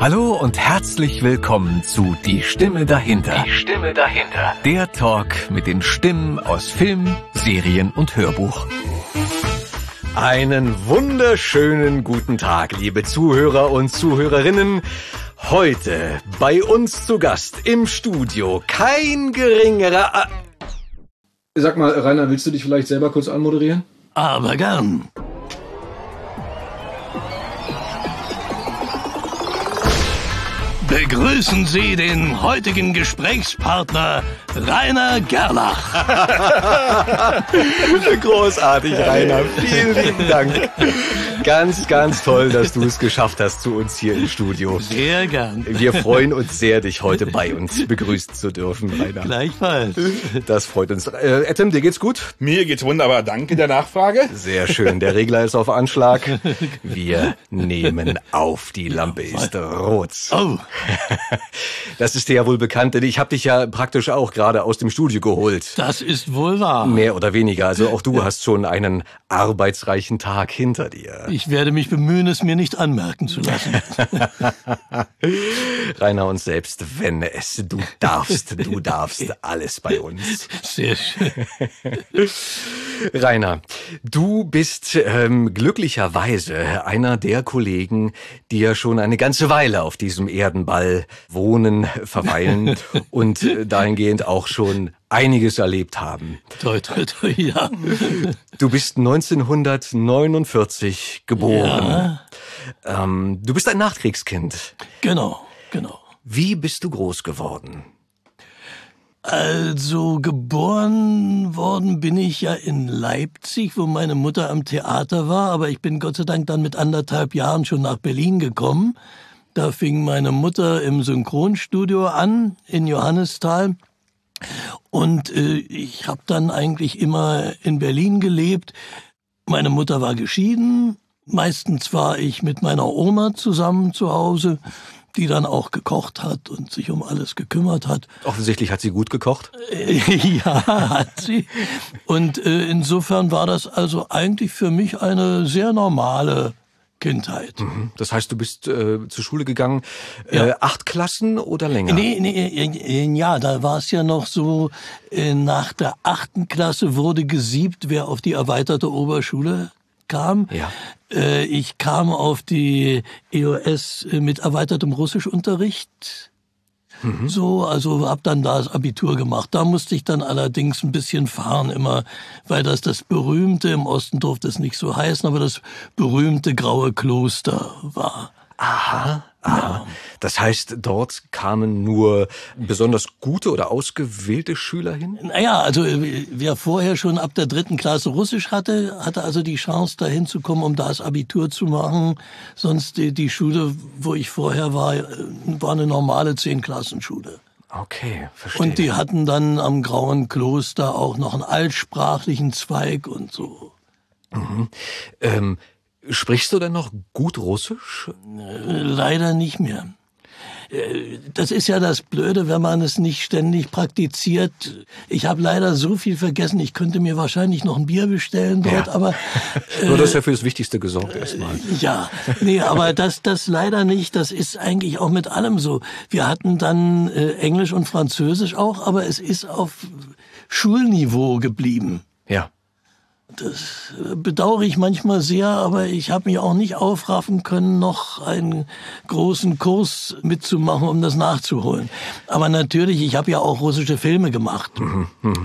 Hallo und herzlich willkommen zu Die Stimme dahinter. Die Stimme dahinter. Der Talk mit den Stimmen aus Film, Serien und Hörbuch. Einen wunderschönen guten Tag, liebe Zuhörer und Zuhörerinnen. Heute bei uns zu Gast im Studio kein geringerer... A Sag mal, Rainer, willst du dich vielleicht selber kurz anmoderieren? Aber gern. Begrüßen Sie den heutigen Gesprächspartner Rainer Gerlach. Großartig, Rainer. Vielen lieben Dank. Ganz, ganz toll, dass du es geschafft hast zu uns hier im Studio. Sehr gern. Wir freuen uns sehr, dich heute bei uns begrüßen zu dürfen, Rainer. Gleichfalls. Das freut uns. Äh, Etem, dir geht's gut? Mir geht's wunderbar. Danke der Nachfrage. Sehr schön. Der Regler ist auf Anschlag. Wir nehmen auf. Die Lampe ist rot. Oh, Das ist dir ja wohl bekannt, denn ich habe dich ja praktisch auch gerade aus dem Studio geholt. das ist wohl wahr. Mehr oder weniger. Also auch du hast schon einen arbeitsreichen Tag hinter dir. Ich werde mich bemühen, es mir nicht anmerken zu lassen. Rainer und selbst wenn es du darfst, du darfst alles bei uns. Sehr schön. Rainer, du bist ähm, glücklicherweise einer der Kollegen, die ja schon eine ganze Weile auf diesem Erdenball wohnen, verweilen und äh, dahingehend auch schon einiges erlebt haben. Toi, toi, toi, ja. Du bist 1949 geboren. Ähm, du bist ein Nachkriegskind. Genau, genau. Wie bist du groß geworden? Also geboren worden bin ich ja in Leipzig, wo meine Mutter am Theater war, aber ich bin Gott sei Dank dann mit anderthalb Jahren schon nach Berlin gekommen. Da fing meine Mutter im Synchronstudio an in Johannisthal. Und äh, ich habe dann eigentlich immer in Berlin gelebt. Meine Mutter war geschieden. Meistens war ich mit meiner Oma zusammen zu Hause, die dann auch gekocht hat und sich um alles gekümmert hat. Offensichtlich hat sie gut gekocht. ja, hat sie. Und äh, insofern war das also eigentlich für mich eine sehr normale Kindheit. Das heißt, du bist äh, zur Schule gegangen, Ja. äh, acht Klassen oder länger? Nee, nee, äh, äh, ja, da war es ja noch so, äh, nach der achten Klasse wurde gesiebt, wer auf die erweiterte Oberschule kam. Ja. Äh, ich kam auf die EOS äh, mit erweitertem Russischunterricht. So, also hab dann da das Abitur gemacht. Da musste ich dann allerdings ein bisschen fahren immer, weil das das berühmte, im Osten durfte es nicht so heißen, aber das berühmte graue Kloster war. Aha. Aha. Das heißt, dort kamen nur besonders gute oder ausgewählte Schüler hin? Naja, also äh, wer vorher schon ab der dritten Klasse Russisch hatte, hatte also die Chance, da hinzukommen, um da das Abitur zu machen. Sonst die, die Schule, wo ich vorher war, äh, war eine normale Zehn-Klassenschule. Okay, verstehe. Und die hatten dann am Grauen Kloster auch noch einen altsprachlichen Zweig und so. ähm, sprichst du denn noch gut Russisch? Äh, Leider nicht mehr. Äh, Das ist ja das Blöde, wenn man es nicht ständig praktiziert. Ich habe leider so viel vergessen. Ich könnte mir wahrscheinlich noch ein Bier bestellen dort, Ja. aber Nur das ist ja für das Wichtigste gesorgt erstmal. Ja, nee, aber das, das leider nicht. Das ist eigentlich auch mit allem so. Wir hatten dann äh, Englisch und Französisch auch, aber es ist auf Schulniveau geblieben. Ja. Das äh, bedauere ich manchmal sehr, aber ich habe mich auch nicht aufraffen können, noch einen großen Kurs mitzumachen, um das nachzuholen. Aber natürlich, ich habe ja auch russische Filme gemacht.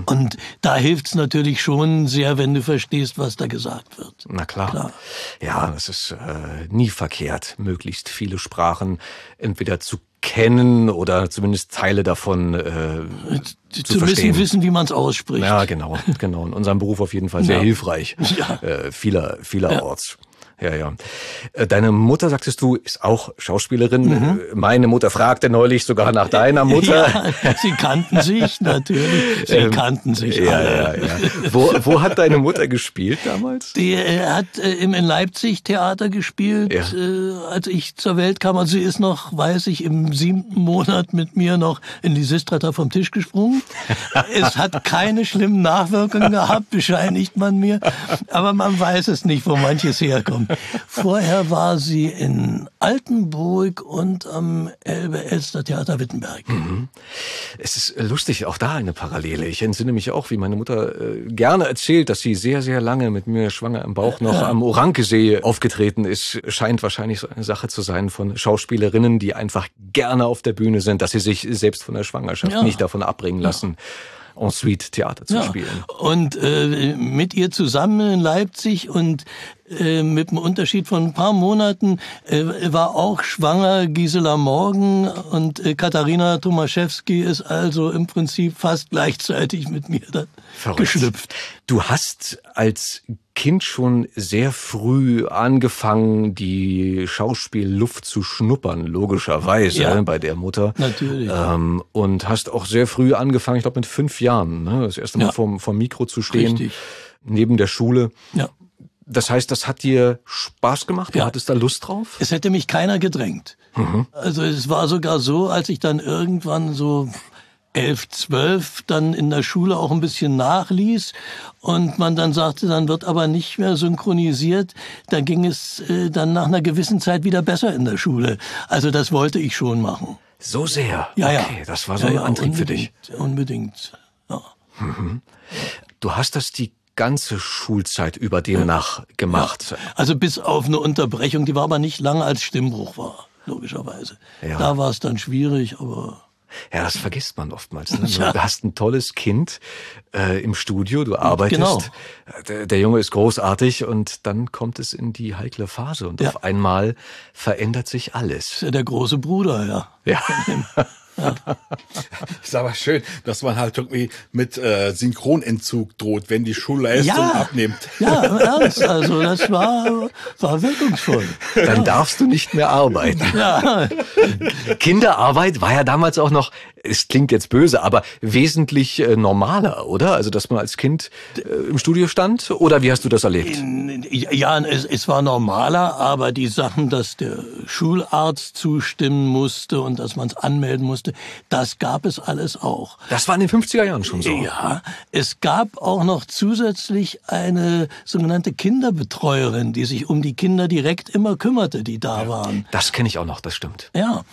Und da hilft's natürlich schon sehr, wenn du verstehst, was da gesagt wird. Na klar. Klar. Ja, es ist äh, nie verkehrt, möglichst viele Sprachen entweder zu kennen oder zumindest Teile davon äh, zu Zumindest verstehen. wissen, wie man es ausspricht. Ja, genau, genau. In unserem Beruf auf jeden Fall sehr Ja. hilfreich. Ja. Äh, vieler, vielerorts. Ja, ja. Äh, Deine Mutter, sagtest du, ist auch Schauspielerin. Äh, Meine Mutter fragte neulich sogar nach deiner Mutter. Mhm. Ja, sie kannten sich natürlich. Sie kannten sich Ähm, Ja, alle. ja, ja. Wo, wo hat deine Mutter gespielt damals? Die äh, hat im in Leipzig Theater gespielt, Ja. als ich zur Welt kam. Also sie ist noch, weiß ich, im siebten Monat mit mir noch in Lysistrata vom Tisch gesprungen. es hat keine schlimmen Nachwirkungen gehabt, bescheinigt man mir. Aber man weiß es nicht, wo manches herkommt. Stimmt. Vorher war sie in Altenburg und am Elbe-Elster Theater Wittenberg. Mhm. Es ist lustig, auch da eine Parallele. Ich entsinne mich auch, wie meine Mutter äh, gerne erzählt, dass sie sehr, sehr lange mit mir schwanger im Bauch noch ja. am Orankesee aufgetreten ist. Scheint wahrscheinlich so eine Sache zu sein von Schauspielerinnen, die einfach gerne auf der Bühne sind, dass sie sich selbst von der Schwangerschaft ja. nicht davon abbringen lassen. Ja ensuite Theater zu ja. spielen. Und äh, mit ihr zusammen in Leipzig und äh, mit einem Unterschied von ein paar Monaten äh, war auch schwanger Gisela Morgen und äh, Katharina Tomaszewski ist also im Prinzip fast gleichzeitig mit mir dann Verrückt. geschlüpft. Du hast als Kind schon sehr früh angefangen, die Schauspielluft zu schnuppern, logischerweise ja, bei der Mutter. Natürlich. Ähm, und hast auch sehr früh angefangen, ich glaube mit fünf Jahren, ne, das erste Mal ja. vom, vom Mikro zu stehen. Richtig. Neben der Schule. Ja. Das heißt, das hat dir Spaß gemacht? Du ja. hattest da Lust drauf? Es hätte mich keiner gedrängt. Mhm. Also es war sogar so, als ich dann irgendwann so elf, zwölf dann in der Schule auch ein bisschen nachließ und man dann sagte, dann wird aber nicht mehr synchronisiert, da ging es äh, dann nach einer gewissen Zeit wieder besser in der Schule. Also das wollte ich schon machen. So sehr? Ja, okay, ja. das war so ja, ein Antrieb für dich. Unbedingt, ja. Mhm. Du hast das die ganze Schulzeit über demnach gemacht. Ja. Also bis auf eine Unterbrechung, die war aber nicht lange als Stimmbruch war, logischerweise. Ja. Da war es dann schwierig, aber ja, das vergisst man oftmals. Ne? Ja. Du hast ein tolles Kind äh, im Studio, du arbeitest, genau. der, der, Junge ist großartig und dann kommt es in die heikle Phase und ja. auf einmal verändert sich alles. Ja der große Bruder, ja. Ja. Ja. ist aber schön, dass man halt irgendwie mit äh, Synchronentzug droht, wenn die Schulleistung ja. abnimmt. Ja, im Ernst. Also das war, war wirkungsvoll. Dann ja. darfst du nicht mehr arbeiten. Ja. Kinderarbeit war ja damals auch noch, es klingt jetzt böse, aber wesentlich äh, normaler, oder? Also dass man als Kind äh, im Studio stand? Oder wie hast du das erlebt? Ja, es, es war normaler, aber die Sachen, dass der Schularzt zustimmen musste und dass man es anmelden musste, musste. Das gab es alles auch. Das war in den 50er Jahren schon so. Ja, es gab auch noch zusätzlich eine sogenannte Kinderbetreuerin, die sich um die Kinder direkt immer kümmerte, die da waren. Das kenne ich auch noch, das stimmt. Ja.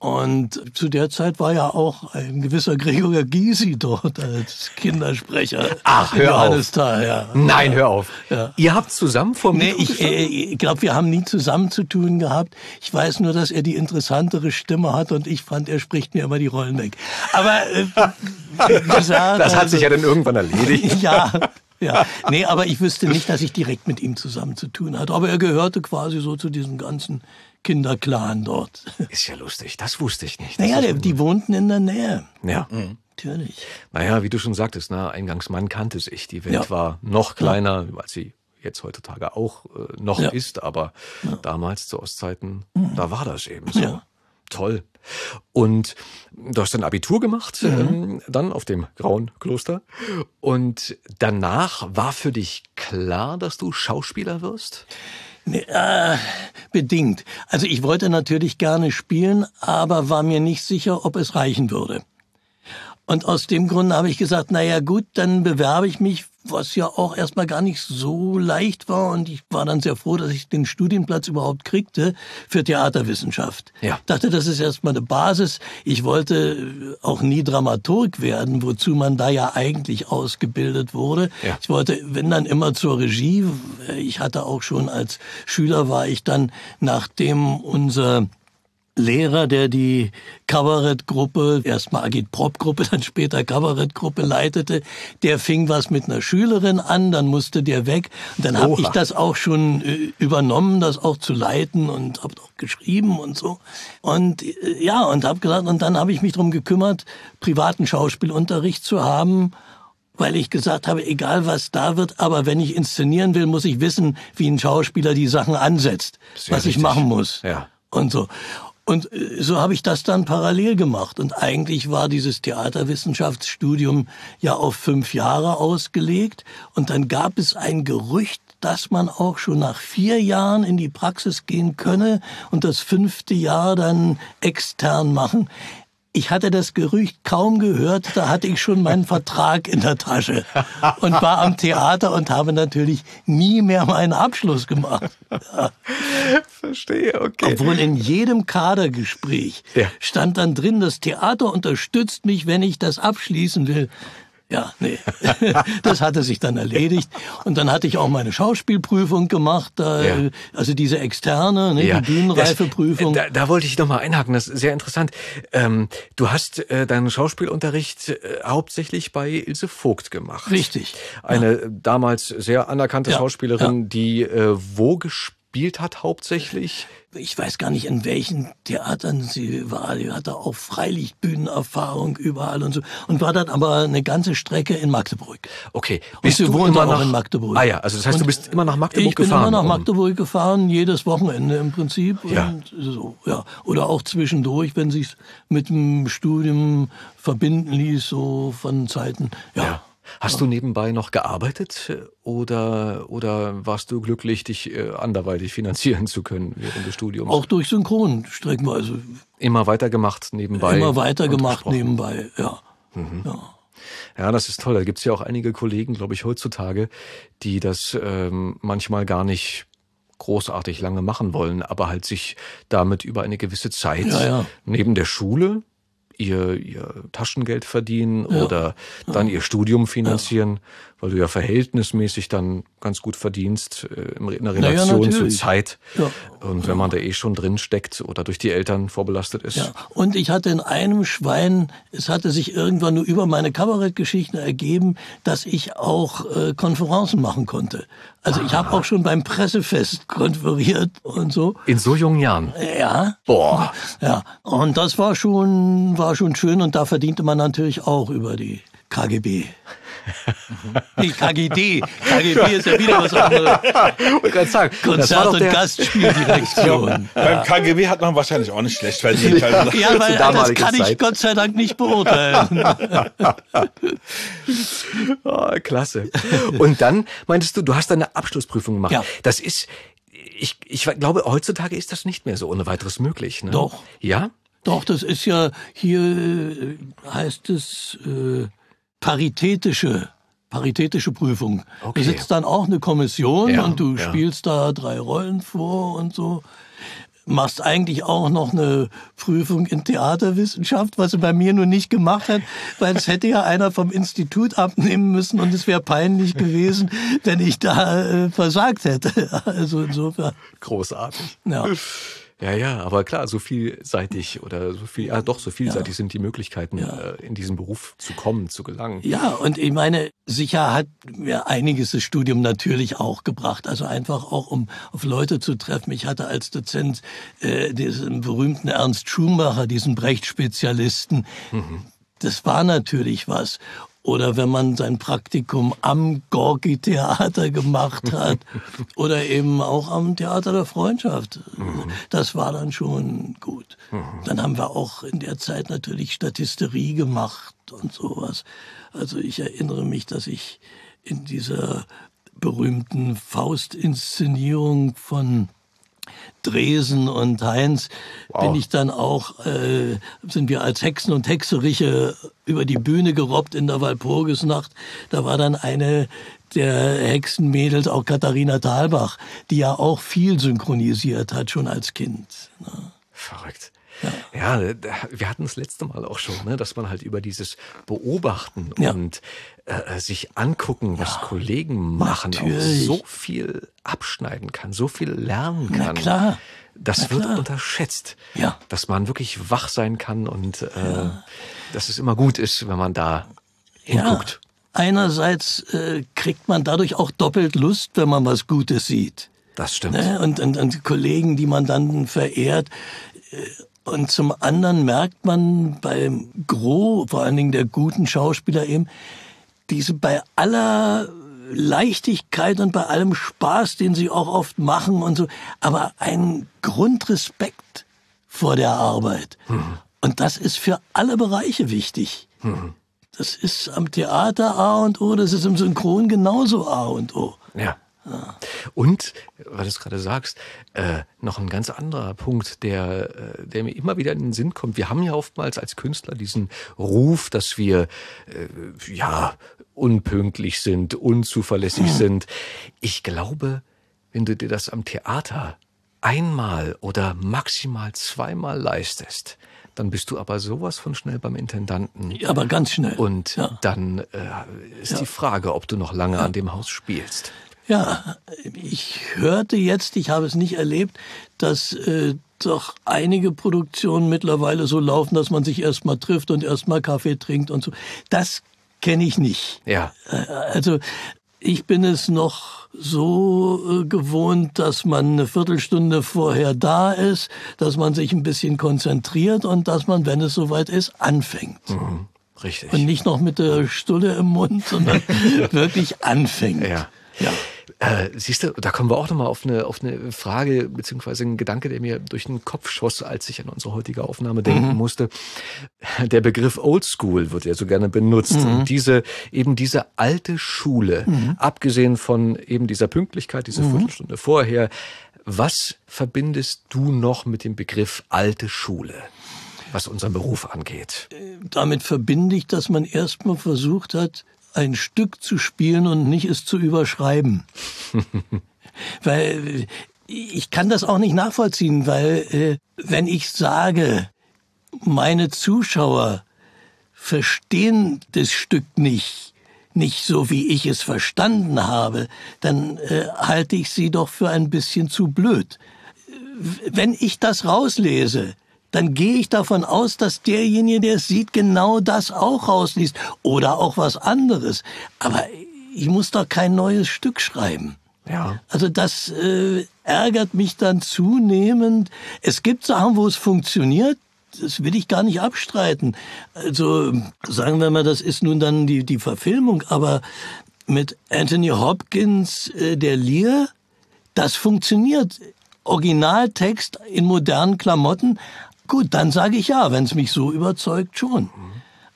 Und zu der Zeit war ja auch ein gewisser Gregor Gysi dort als Kindersprecher. Ach, hör auf. ja. Nein, hör auf. Ja. Ihr habt zusammen vor mir. Nee, ich, äh, ich glaube, wir haben nie zusammen zu tun gehabt. Ich weiß nur, dass er die interessantere Stimme hat und ich fand, er spricht mir immer die Rollen weg. Aber äh, gesagt, das hat sich ja dann irgendwann erledigt. ja. Ja, nee, aber ich wüsste nicht, dass ich direkt mit ihm zusammen zu tun hatte. Aber er gehörte quasi so zu diesem ganzen Kinderclan dort. Ist ja lustig, das wusste ich nicht. naja, die, die wohnten in der Nähe. Ja. Mhm. Natürlich. Naja, wie du schon sagtest, na, Eingangsmann kannte sich. Die Welt ja. war noch kleiner, ja. als sie jetzt heutzutage auch äh, noch ja. ist, aber damals zu Ostzeiten, mhm. da war das eben so. Toll. Und du hast ein Abitur gemacht, mhm. ähm, dann auf dem Grauen Kloster. Und danach war für dich klar, dass du Schauspieler wirst? Äh, bedingt. Also ich wollte natürlich gerne spielen, aber war mir nicht sicher, ob es reichen würde. Und aus dem Grund habe ich gesagt, na ja gut, dann bewerbe ich mich, was ja auch erstmal gar nicht so leicht war. Und ich war dann sehr froh, dass ich den Studienplatz überhaupt kriegte für Theaterwissenschaft. Ja. Dachte, das ist erstmal eine Basis. Ich wollte auch nie Dramaturg werden, wozu man da ja eigentlich ausgebildet wurde. Ja. Ich wollte, wenn dann immer zur Regie. Ich hatte auch schon als Schüler war ich dann, nachdem unser Lehrer, der die Kabarettgruppe, erstmal Agit-Prop-Gruppe, dann später Kabarettgruppe leitete, der fing was mit einer Schülerin an, dann musste der weg. Und dann habe ich das auch schon äh, übernommen, das auch zu leiten und habe auch geschrieben und so. Und äh, ja, und habe gesagt, und dann habe ich mich darum gekümmert, privaten Schauspielunterricht zu haben weil ich gesagt habe, egal was da wird, aber wenn ich inszenieren will, muss ich wissen, wie ein Schauspieler die Sachen ansetzt, Sehr was richtig. ich machen muss. Ja. Und so. Und äh, so habe ich das dann parallel gemacht. Und eigentlich war dieses Theaterwissenschaftsstudium ja auf fünf Jahre ausgelegt. Und dann gab es ein Gerücht, dass man auch schon nach vier Jahren in die Praxis gehen könne und das fünfte Jahr dann extern machen. Ich hatte das Gerücht kaum gehört, da hatte ich schon meinen Vertrag in der Tasche und war am Theater und habe natürlich nie mehr meinen Abschluss gemacht. Ja. Verstehe, okay. Obwohl in jedem Kadergespräch Ja. stand dann drin, das Theater unterstützt mich, wenn ich das abschließen will. Ja, nee. Das hatte sich dann erledigt. Und dann hatte ich auch meine Schauspielprüfung gemacht, da, Ja. äh, also diese externe, ne, die Bühnenreifeprüfung. Das, da, da wollte ich noch mal einhaken, das ist sehr interessant. Ähm, du hast äh, deinen Schauspielunterricht äh, hauptsächlich bei Ilse Vogt gemacht. Richtig. Eine äh, damals sehr anerkannte Ja, Schauspielerin, die äh, wo gespielt hat hauptsächlich? ich weiß gar nicht, in welchen Theatern sie war. Die hatte auch Freilichtbühnenerfahrung überall und so. Und war dann aber eine ganze Strecke in Magdeburg. Okay. Und sie wohnte auch in Magdeburg. Ah ja, also das heißt, du Und bist immer nach Magdeburg ich bin gefahren. immer nach Magdeburg gefahren, jedes Wochenende im Prinzip. Ja. Und so, ja. Oder auch zwischendurch, wenn sich's mit dem Studium verbinden ließ, so von Zeiten. Ja. Ja. Hast du nebenbei noch gearbeitet äh, oder, oder warst du glücklich, dich äh, anderweitig finanzieren zu können während des Studiums? Auch durch Synchron streckenweise. immer weitergemacht nebenbei. Immer weitergemacht nebenbei, ja. ja. Ja, das ist toll. Da gibt's ja auch einige Kollegen, glaube ich, heutzutage, die das ähm, manchmal gar nicht großartig lange machen wollen, aber halt sich damit über eine gewisse Zeit Ja, ja. neben der Schule ihr, ihr Taschengeld verdienen oder dann ihr Studium finanzieren, weil du ja verhältnismäßig dann ganz gut verdienst äh, in einer ja, Relation zur natürlich. Zeit. Ja. Und wenn man da eh schon drin steckt oder durch die Eltern vorbelastet ist. Ja, und ich hatte in einem Schwein, es hatte sich irgendwann nur über meine Kabarettgeschichten ergeben, dass ich auch äh, Konferenzen machen konnte. Also ich habe auch schon beim Pressefest konferiert und so. In so jungen Jahren. Ja. Boah. Ja, und das war schon, war schon schön und da verdiente man natürlich auch über die KGB. Nee, KGD. KGB ist ja wieder was anderes. sagen, war Konzert- und Gastspieldirektion. Beim KGB hat man wahrscheinlich auch nicht schlecht verdient. Also, Ja, weil das kann ich Zeit. Gott sei Dank nicht beurteilen. Ah, klasse. Und dann meintest du, du hast deine Abschlussprüfung gemacht. Ja. Das ist, ich, ich glaube, heutzutage ist das nicht mehr so ohne weiteres möglich. Ne? Doch. Ja? Doch, das ist ja hier äh, heißt es äh, paritätische paritätische Prüfung. Okay. Da sitzt dann auch eine Kommission Ja, und du ja. spielst da drei Rollen vor und so. Machst eigentlich auch noch eine Prüfung in Theaterwissenschaft, was er bei mir nur nicht gemacht hat, weil es hätte ja einer vom Institut abnehmen müssen und es wäre peinlich gewesen, wenn ich da äh, versagt hätte. Also insofern, Großartig. ja. Ja, ja, aber klar, so vielseitig oder so viel, ja doch, so vielseitig sind die Möglichkeiten, äh, in diesen Beruf zu kommen, zu gelangen. Ja, und ich meine, sicher hat mir einiges das Studium natürlich auch gebracht. Also einfach auch, um auf Leute zu treffen. Ich hatte als Dozent äh, diesen berühmten Ernst Schumacher, diesen Brecht-Spezialisten. Das war natürlich was. Oder wenn man sein Praktikum am Gorki-Theater gemacht hat oder eben auch am Theater der Freundschaft. Das war dann schon gut. Dann haben wir auch in der Zeit natürlich Statisterie gemacht und sowas. Also ich erinnere mich, dass ich in dieser berühmten Faust-Inszenierung von Dresen und Heinz bin ich dann auch, äh, sind wir als Hexen und Hexeriche über die Bühne gerobbt in der Walpurgisnacht. Da war dann eine der Hexenmädels, auch Katharina Thalbach, die ja auch viel synchronisiert hat, schon als Kind. ne? Verrückt. Ja, da- wir hatten das letzte Mal auch schon, ne, dass man halt über dieses Beobachten Ja. und äh, sich angucken, was Kollegen machen, so viel abschneiden kann, so viel lernen Na kann. klar. Das Na wird klar. unterschätzt. Ja. Dass man wirklich wach sein kann und äh, dass es immer gut ist, wenn man da hinguckt. Einerseits äh, kriegt man dadurch auch doppelt Lust, wenn man was Gutes sieht. Das stimmt. Ne? Und, und, und Kollegen, die man dann verehrt. Und zum anderen merkt man beim Gros, vor allen Dingen der guten Schauspieler eben, diese bei aller Leichtigkeit und bei allem Spaß, den sie auch oft machen und so, aber einen Grundrespekt vor der Arbeit. Und das ist für alle Bereiche wichtig. Das ist am Theater A und O, das ist im Synchron genauso A und O. Ja. Und, weil du es gerade sagst, äh, noch ein ganz anderer Punkt, der, äh, der mir immer wieder in den Sinn kommt. Wir haben ja oftmals als Künstler diesen Ruf, dass wir äh, ja unpünktlich sind, unzuverlässig sind. Ich glaube, wenn du dir das am Theater einmal oder maximal zweimal leistest, dann bist du aber sowas von schnell beim Intendanten. Ja, aber ganz schnell. Und Ja. dann äh, ist die Frage, ob du noch lange an dem Haus spielst. Ja, ich hörte jetzt, ich habe es nicht erlebt, dass äh, doch einige Produktionen mittlerweile so laufen, dass man sich erstmal trifft und erstmal Kaffee trinkt und so. Das kenne ich nicht. Ja, Äh, Also ich bin es noch so äh, gewohnt, dass man eine Viertelstunde vorher da ist, dass man sich ein bisschen konzentriert und dass man, wenn es soweit ist, anfängt. richtig. Und nicht noch mit der Stulle im Mund, sondern wirklich anfängt. Ja. Ja. Äh, siehst du, da kommen wir auch nochmal auf eine, auf eine Frage, beziehungsweise einen Gedanke, der mir durch den Kopf schoss, als ich an unsere heutige Aufnahme denken musste. Der Begriff Oldschool wird ja so gerne benutzt. Und diese, eben diese alte Schule, abgesehen von eben dieser Pünktlichkeit, diese Viertelstunde vorher, was verbindest du noch mit dem Begriff alte Schule, was unseren Beruf angeht? damit verbinde ich, dass man erstmal versucht hat, ein Stück zu spielen und nicht es zu überschreiben. weil ich kann das auch nicht nachvollziehen, weil äh, wenn ich sage, meine Zuschauer verstehen das Stück nicht, nicht so wie ich es verstanden habe, dann äh, halte ich sie doch für ein bisschen zu blöd wenn ich das rauslese, dann gehe ich davon aus, dass derjenige, der es sieht, genau das auch rausliest oder auch was anderes. Aber ich muss doch kein neues Stück schreiben. Ja. Also das äh, ärgert mich dann zunehmend. Es gibt Sachen, wo es funktioniert. Das will ich gar nicht abstreiten. Also sagen wir mal, das ist nun dann die, die Verfilmung, aber mit Anthony Hopkins, äh, der Lear, das funktioniert. Originaltext in modernen Klamotten. Gut, dann sage ich ja, wenn es mich so überzeugt schon.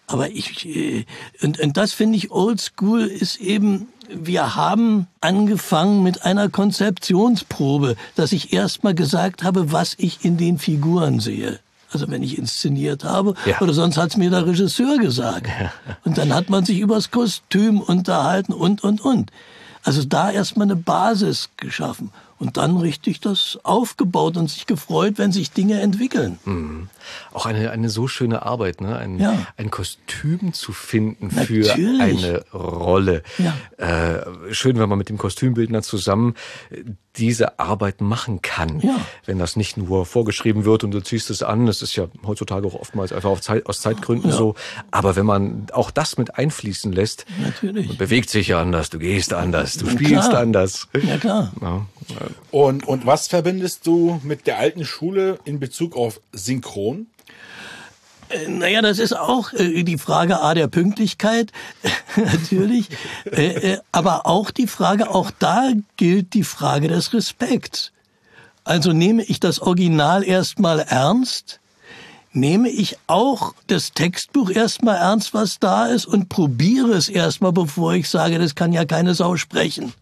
Aber ich, äh, und, und das finde ich oldschool ist eben, wir haben angefangen mit einer Konzeptionsprobe, dass ich erstmal gesagt habe, was ich in den Figuren sehe. Also wenn ich inszeniert habe, Ja. oder sonst hat's mir der Regisseur gesagt. Und dann hat man sich übers Kostüm unterhalten und, und, und. Also da erstmal eine Basis geschaffen und dann richtig das aufgebaut und sich gefreut, wenn sich Dinge entwickeln. Auch eine, eine so schöne Arbeit, ne? ein, Ja. ein Kostüm zu finden für Natürlich. eine Rolle. Ja. Äh, schön, wenn man mit dem Kostümbildner zusammen äh, diese Arbeit machen kann. Ja. Wenn das nicht nur vorgeschrieben wird und du ziehst es an, das ist ja heutzutage auch oftmals einfach Zeit, aus Zeitgründen so. Aber wenn man auch das mit einfließen lässt, Natürlich. man bewegt sich ja anders, du gehst anders, du spielst klar. anders. Ja klar. Und, und was verbindest du mit der alten Schule in Bezug auf Synchron? Naja, das ist auch äh, die Frage A der Pünktlichkeit, natürlich, äh, äh, aber auch die Frage, auch da gilt die Frage des Respekts. Also nehme ich das Original erstmal ernst, nehme ich auch das Textbuch erstmal ernst, was da ist, und probiere es erstmal, bevor ich sage, das kann ja keine Sau sprechen.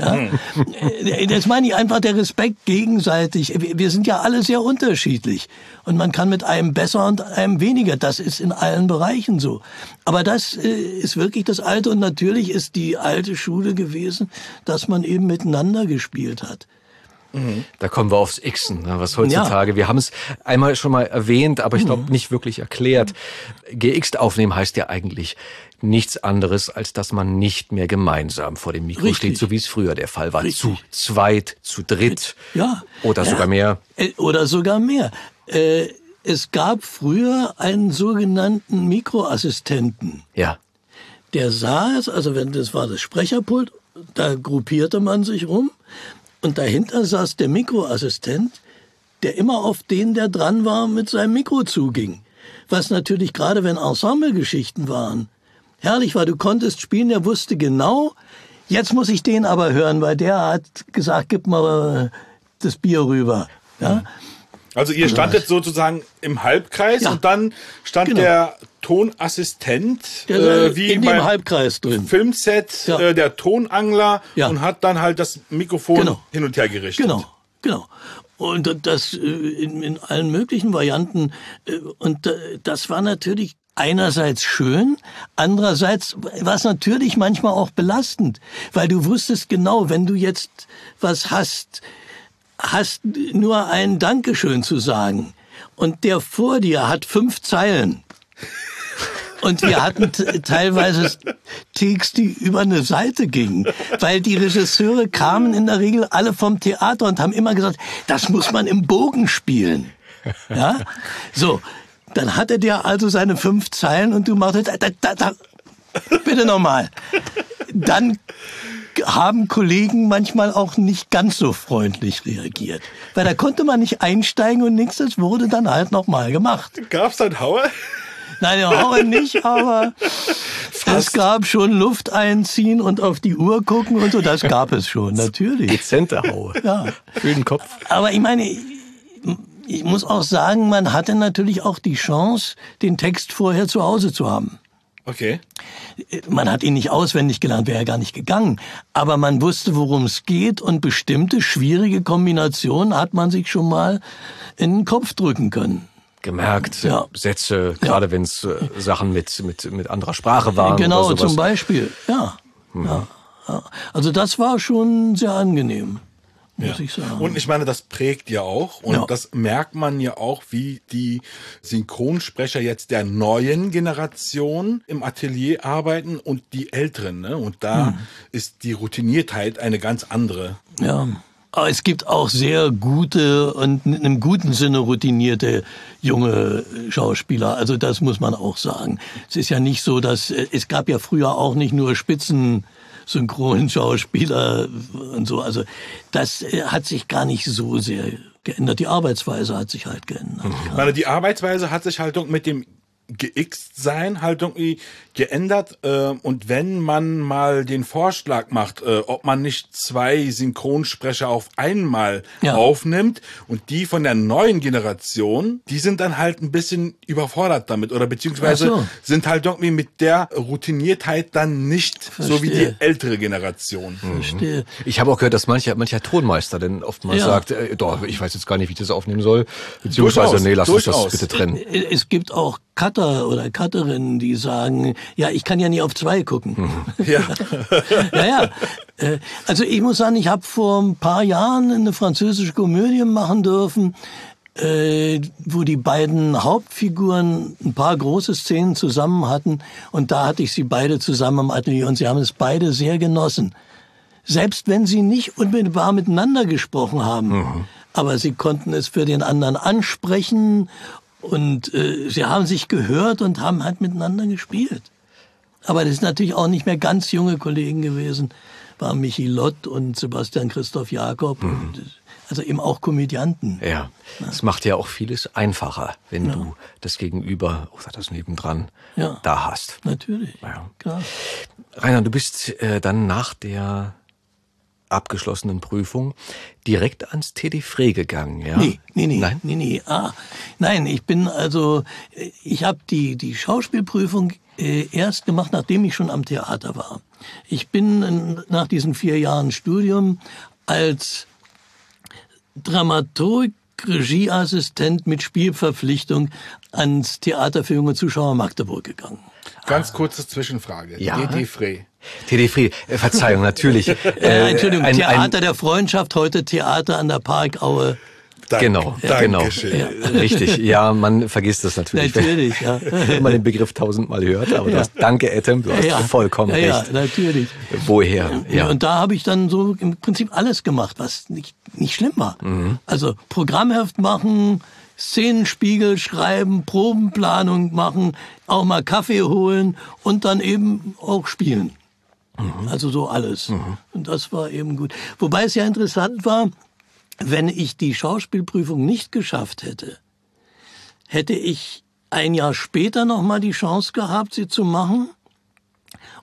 Ja? Äh, Das meine ich einfach der Respekt gegenseitig. Wir sind ja alle sehr unterschiedlich. Und man kann mit einem besser und einem weniger. Das ist in allen Bereichen so. Aber das äh, ist wirklich das Alte. Und natürlich ist die alte Schule gewesen, dass man eben miteinander gespielt hat. Da kommen wir aufs Xen, ne, was heutzutage, wir haben es einmal schon mal erwähnt, aber ich Mhm. glaube nicht wirklich erklärt. GX aufnehmen heißt ja eigentlich nichts anderes, als dass man nicht mehr gemeinsam vor dem Mikro Richtig. steht, so wie es früher der Fall war. Richtig. Zu zweit, zu dritt Ja. oder Ja. sogar mehr. Äh, Oder sogar mehr. Äh, Es gab früher einen sogenannten Mikroassistenten. Ja. Der saß, also wenn das war das Sprecherpult, da gruppierte man sich rum und dahinter saß der Mikroassistent, der immer auf den, der dran war, mit seinem Mikro zuging. Was natürlich gerade wenn Ensemblegeschichten waren, herrlich war, du konntest spielen, der wusste genau, jetzt muss ich den aber hören, weil der hat gesagt, gib mal äh, das Bier rüber. Ja? Also ihr standet sozusagen im Halbkreis Ja. und dann stand Genau. der Tonassistent Der äh, wie in dem Halbkreis drin. Filmset, Ja. äh, der Tonangler Ja. und hat dann halt das Mikrofon Genau. hin und her gerichtet. Genau, genau. Und das äh, in, in allen möglichen Varianten. äh, Und das war natürlich einerseits schön, andererseits war es natürlich manchmal auch belastend, weil du wusstest genau, wenn du jetzt was hast, hast nur ein Dankeschön zu sagen und der vor dir hat fünf Zeilen. Und wir hatten teilweise Takes, die über eine Seite gingen, weil die Regisseure kamen in der Regel alle vom Theater und haben immer gesagt, das muss man im Bogen spielen. Ja? So, dann hatte der also seine fünf Zeilen und du machtest, da, da, da, bitte nochmal. Dann haben Kollegen manchmal auch nicht ganz so freundlich reagiert. Weil da konnte man nicht einsteigen und nichts, das wurde dann halt nochmal gemacht. Gab's dann Hauer? Nein, der Hauer nicht, aber es gab schon Luft einziehen und auf die Uhr gucken und so, das gab es schon, natürlich. Dezente Haue. Ja. Für den Kopf. Aber ich meine, ich muss auch sagen, man hatte natürlich auch die Chance, den Text vorher zu Hause zu haben. Okay. Man hat ihn nicht auswendig gelernt, wäre ja gar nicht gegangen. Aber man wusste, worum es geht und bestimmte schwierige Kombinationen hat man sich schon mal in den Kopf drücken können. Gemerkt, Ja. Sätze, gerade wenn es äh, Sachen mit, mit, mit anderer Sprache waren. Genau, oder sowas. zum Beispiel. Ja. ja. ja. Also das war schon sehr angenehm, muss ich sagen. Und ich meine, das prägt ja auch. Und Ja. das merkt man ja auch, wie die Synchronsprecher jetzt der neuen Generation im Atelier arbeiten und die älteren. Ne? Und da Hm. ist die Routiniertheit eine ganz andere. Ja. Aber es gibt auch sehr gute und in einem guten Sinne routinierte junge Schauspieler. Also das muss man auch sagen. Es ist ja nicht so, dass äh, es gab ja früher auch nicht nur Spitzen. Synchronschauspieler und so. Also das äh, hat sich gar nicht so sehr geändert. Die Arbeitsweise hat sich halt geändert. Ich meine, die Arbeitsweise hat sich halt mit dem Geixt-Sein halt irgendwie geändert. Äh, und wenn man mal den Vorschlag macht, äh, ob man nicht zwei Synchronsprecher auf einmal Ja. aufnimmt und die von der neuen Generation, die sind dann halt ein bisschen überfordert damit oder beziehungsweise so. sind halt irgendwie mit der Routiniertheit dann nicht so wie die Verstehe. ältere Generation. Verstehe. Ich habe auch gehört, dass mancher, mancher Tonmeister denn oftmals Ja. sagt, äh, doch, ich weiß jetzt gar nicht, wie ich das aufnehmen soll. Beziehungsweise, Durchaus, nee, lass uns das durchaus. bitte trennen. Es gibt auch Cutter oder Cutterinnen, die sagen, ja, ich kann ja nie auf zwei gucken. Ja. ja, ja. Äh, Also ich muss sagen, ich habe vor ein paar Jahren eine französische Komödie machen dürfen, äh, wo die beiden Hauptfiguren ein paar große Szenen zusammen hatten und da hatte ich sie beide zusammen im Atelier und sie haben es beide sehr genossen. Selbst wenn sie nicht unmittelbar miteinander gesprochen haben, aber sie konnten es für den anderen ansprechen und äh, sie haben sich gehört und haben halt miteinander gespielt. Aber das sind natürlich auch nicht mehr ganz junge Kollegen gewesen. War Michi Lott und Sebastian Christoph Jakob. Und, äh, also eben auch Komödianten. Ja, es macht ja auch vieles einfacher, wenn du das Gegenüber oder das nebendran Ja. da hast. Natürlich. Ja. Klar. Rainer, du bist äh, dann nach der abgeschlossenen Prüfung direkt ans TD Frey gegangen, ja? Nee, nee, nee, Nein? nee, nee. Ah, nein, ich bin also, ich habe die, die Schauspielprüfung äh, erst gemacht, nachdem ich schon am Theater war. Ich bin nach diesen vier Jahren Studium als Dramaturg, Regieassistent mit Spielverpflichtung ans Theater für junge Zuschauer Magdeburg gegangen. Ganz kurze Zwischenfrage. Ja. DD Frey. TD Frey, äh, Verzeihung, natürlich. Äh, Entschuldigung, ein- ein- Theater der Freundschaft, heute Theater an der Parkaue. Dank- Genau, genau. Dankeschön. Richtig, ja, man vergisst das natürlich. Natürlich, ja. Wenn man den Begriff tausendmal hört, aber du hast, danke Etem, du hast ja, vollkommen ja, recht. Ja, natürlich. Woher? Ja. Und da habe ich dann so im Prinzip alles gemacht, was nicht, nicht schlimm war. Mhm. Also Programmheft machen, Szenenspiegel schreiben, Probenplanung machen, auch mal Kaffee holen und dann eben auch spielen. Mhm. Also so alles. Und das war eben gut. Wobei es ja interessant war, wenn ich die Schauspielprüfung nicht geschafft hätte, hätte ich ein Jahr später noch mal die Chance gehabt, sie zu machen.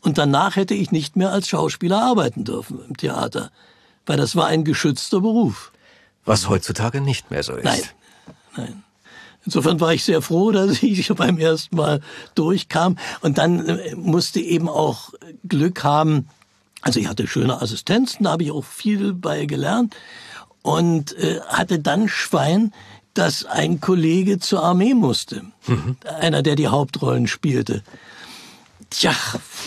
Und danach hätte ich nicht mehr als Schauspieler arbeiten dürfen im Theater, weil das war ein geschützter Beruf. Was heutzutage nicht mehr so ist. Nein, nein. Insofern war ich sehr froh, dass ich beim ersten Mal durchkam. Und dann äh, musste eben auch Glück haben. Also ich hatte schöne Assistenzen, da habe ich auch viel bei gelernt. Und äh, hatte dann Schwein, dass ein Kollege zur Armee musste. Mhm. Einer, der die Hauptrollen spielte. Tja,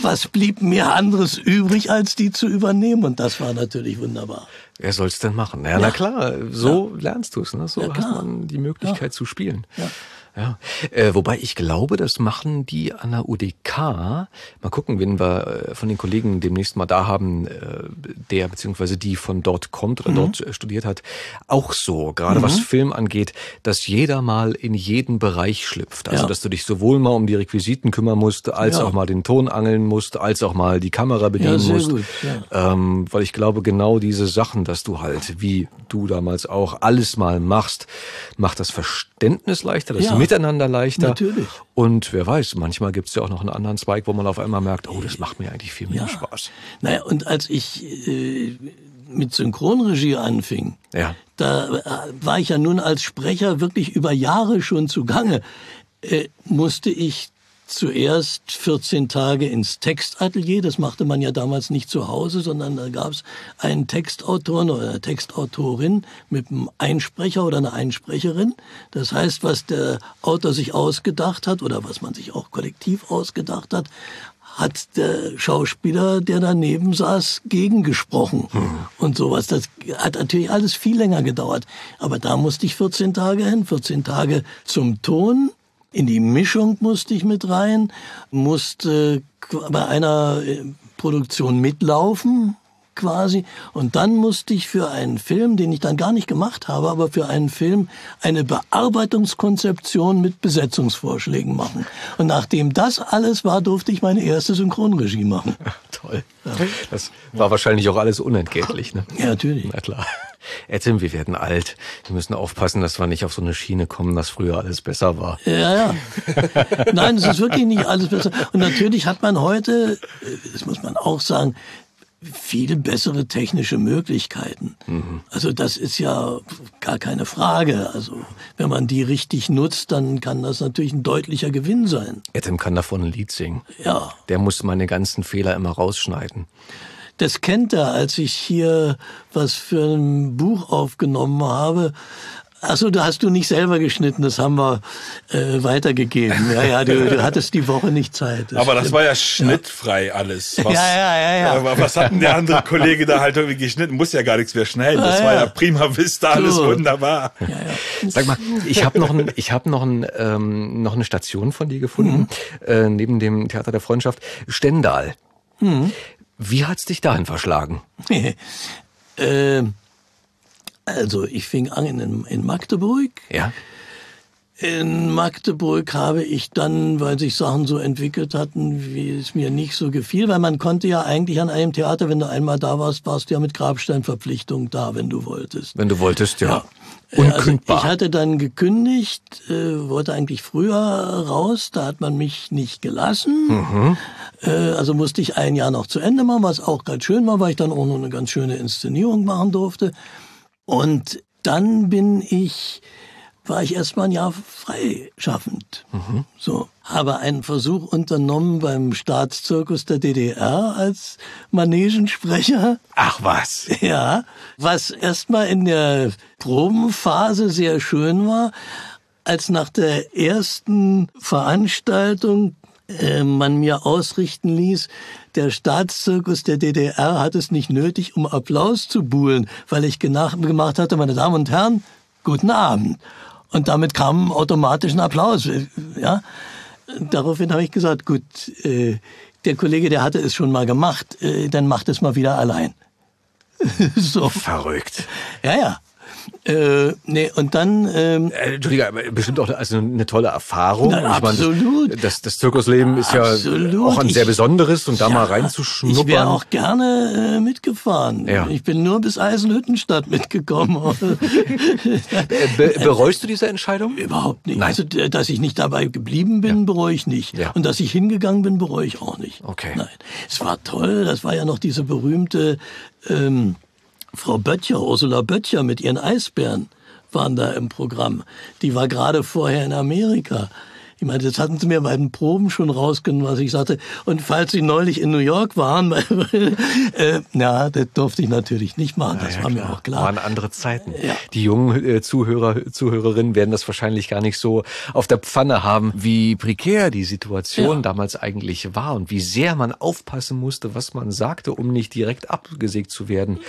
was blieb mir anderes übrig, als die zu übernehmen? Und das war natürlich wunderbar. Wer soll's denn machen? Ja, ja. na klar, so ja. lernst du's. Ne? So ja, hast man die Möglichkeit zu spielen. Ja. Ja, äh, wobei ich glaube, das machen die an der UDK. Mal gucken, wenn wir äh, von den Kollegen demnächst mal da haben, äh, der beziehungsweise die von dort kommt oder mhm. dort äh, studiert hat, auch so. Gerade mhm. was Film angeht, dass jeder mal in jeden Bereich schlüpft. Also, ja. dass du dich sowohl mal um die Requisiten kümmern musst, als ja. auch mal den Ton angeln musst, als auch mal die Kamera bedienen ja, musst. Gut, ja. ähm, weil ich glaube, genau diese Sachen, dass du halt, wie du damals auch, alles mal machst, macht das Verständnis leichter, das Miteinander leichter. Natürlich. Und wer weiß, manchmal gibt es ja auch noch einen anderen Zweig, wo man auf einmal merkt, oh, das macht mir eigentlich viel mehr ja. Spaß. Naja, und als ich äh, mit Synchronregie anfing, ja. da äh, war ich ja nun als Sprecher wirklich über Jahre schon zugange, äh, musste ich zuerst 14 Tage ins Textatelier. Das machte man ja damals nicht zu Hause, sondern da gab es einen Textautor oder eine Textautorin mit einem Einsprecher oder einer Einsprecherin. Das heißt, was der Autor sich ausgedacht hat oder was man sich auch kollektiv ausgedacht hat, hat der Schauspieler, der daneben saß, gegengesprochen mhm. und sowas. Das hat natürlich alles viel länger gedauert. Aber da musste ich 14 Tage hin, 14 Tage zum Ton, in die Mischung musste ich mit rein, musste bei einer äh, Produktion mitlaufen, quasi. Und dann musste ich für einen Film, den ich dann gar nicht gemacht habe, aber für einen Film eine Bearbeitungskonzeption mit Besetzungsvorschlägen machen. Und nachdem das alles war, durfte ich meine erste Synchronregie machen. Toll. Ja. Das war wahrscheinlich auch alles unentgeltlich, ne? Ja, natürlich. Na klar. Erzim, wir werden alt. Wir müssen aufpassen, dass wir nicht auf so eine Schiene kommen, dass früher alles besser war. Ja, ja. Nein, es ist wirklich nicht alles besser. Und natürlich hat man heute, das muss man auch sagen, viel bessere technische Möglichkeiten. Mhm. Also das ist ja gar keine Frage. Also wenn man die richtig nutzt, dann kann das natürlich ein deutlicher Gewinn sein. Etem kann davon ein Lied singen. Ja. Der muss meine ganzen Fehler immer rausschneiden das kennt er, als ich hier was für ein Buch aufgenommen habe. Achso, da hast du nicht selber geschnitten, das haben wir äh, weitergegeben. Ja, ja, du, du hattest die Woche nicht Zeit. Das Aber das war ja schnittfrei ja. alles. Was, ja, ja, ja, ja. Aber was hat denn der andere Kollege da halt irgendwie geschnitten? Muss ja gar nichts mehr schneiden. Das ja, war ja prima vista, alles so. wunderbar. Ja, ja. Sag mal, ich habe noch, ein, ich hab noch, ein, ähm, noch eine Station von dir gefunden, mhm. äh, neben dem Theater der Freundschaft. Stendal. Mhm. Wie hat's dich dahin verschlagen? äh, also ich fing an in, in Magdeburg. Ja. In Magdeburg habe ich dann, weil sich Sachen so entwickelt hatten, wie es mir nicht so gefiel, weil man konnte ja eigentlich an einem Theater, wenn du einmal da warst, warst du ja mit Grabsteinverpflichtung da, wenn du wolltest. Wenn du wolltest, ja. ja. Unkündbar. Also ich hatte dann gekündigt, äh, wollte eigentlich früher raus, da hat man mich nicht gelassen. Mhm. Äh, also musste ich ein Jahr noch zu Ende machen, was auch ganz schön war, weil ich dann auch noch eine ganz schöne Inszenierung machen durfte. Und dann bin ich war ich erstmal ein Jahr freischaffend. Mhm. So, habe einen Versuch unternommen beim Staatszirkus der DDR als Manegensprecher. Ach was. Ja, was erstmal in der Probenphase sehr schön war, als nach der ersten Veranstaltung äh, man mir ausrichten ließ, der Staatszirkus der DDR hat es nicht nötig, um Applaus zu buhlen, weil ich gemacht hatte, meine Damen und Herren, guten Abend. Und damit kam automatisch ein Applaus. Ja? Daraufhin habe ich gesagt, gut, äh, der Kollege, der hatte es schon mal gemacht, äh, dann macht es mal wieder allein. so. Verrückt. Ja, ja. Äh, nee, und dann. Ähm, äh, Entschuldige, bestimmt auch also eine tolle Erfahrung. Na, absolut. Meine, das, das Zirkusleben ist absolut. ja auch ein sehr besonderes und da ja, mal reinzuschnuppern. Ich wäre auch gerne äh, mitgefahren. Ja. Ich bin nur bis Eisenhüttenstadt mitgekommen. Be bereust du diese Entscheidung? Überhaupt nicht. Nein. Also, dass ich nicht dabei geblieben bin, ja. bereue ich nicht. Ja. Und dass ich hingegangen bin, bereue ich auch nicht. Okay. Nein. Es war toll. Das war ja noch diese berühmte. Ähm, Frau Böttcher, Ursula Böttcher mit ihren Eisbären waren da im Programm. Die war gerade vorher in Amerika. Ich meine, das hatten sie mir bei den Proben schon rausgenommen, was ich sagte. Und falls sie neulich in New York waren, äh, na, das durfte ich natürlich nicht machen. Das Ja, war mir klar. auch klar. Waren andere Zeiten. Ja. Die jungen äh, Zuhörer, Zuhörerinnen werden das wahrscheinlich gar nicht so auf der Pfanne haben, wie prekär die Situation Ja. damals eigentlich war und wie sehr man aufpassen musste, was man sagte, um nicht direkt abgesägt zu werden.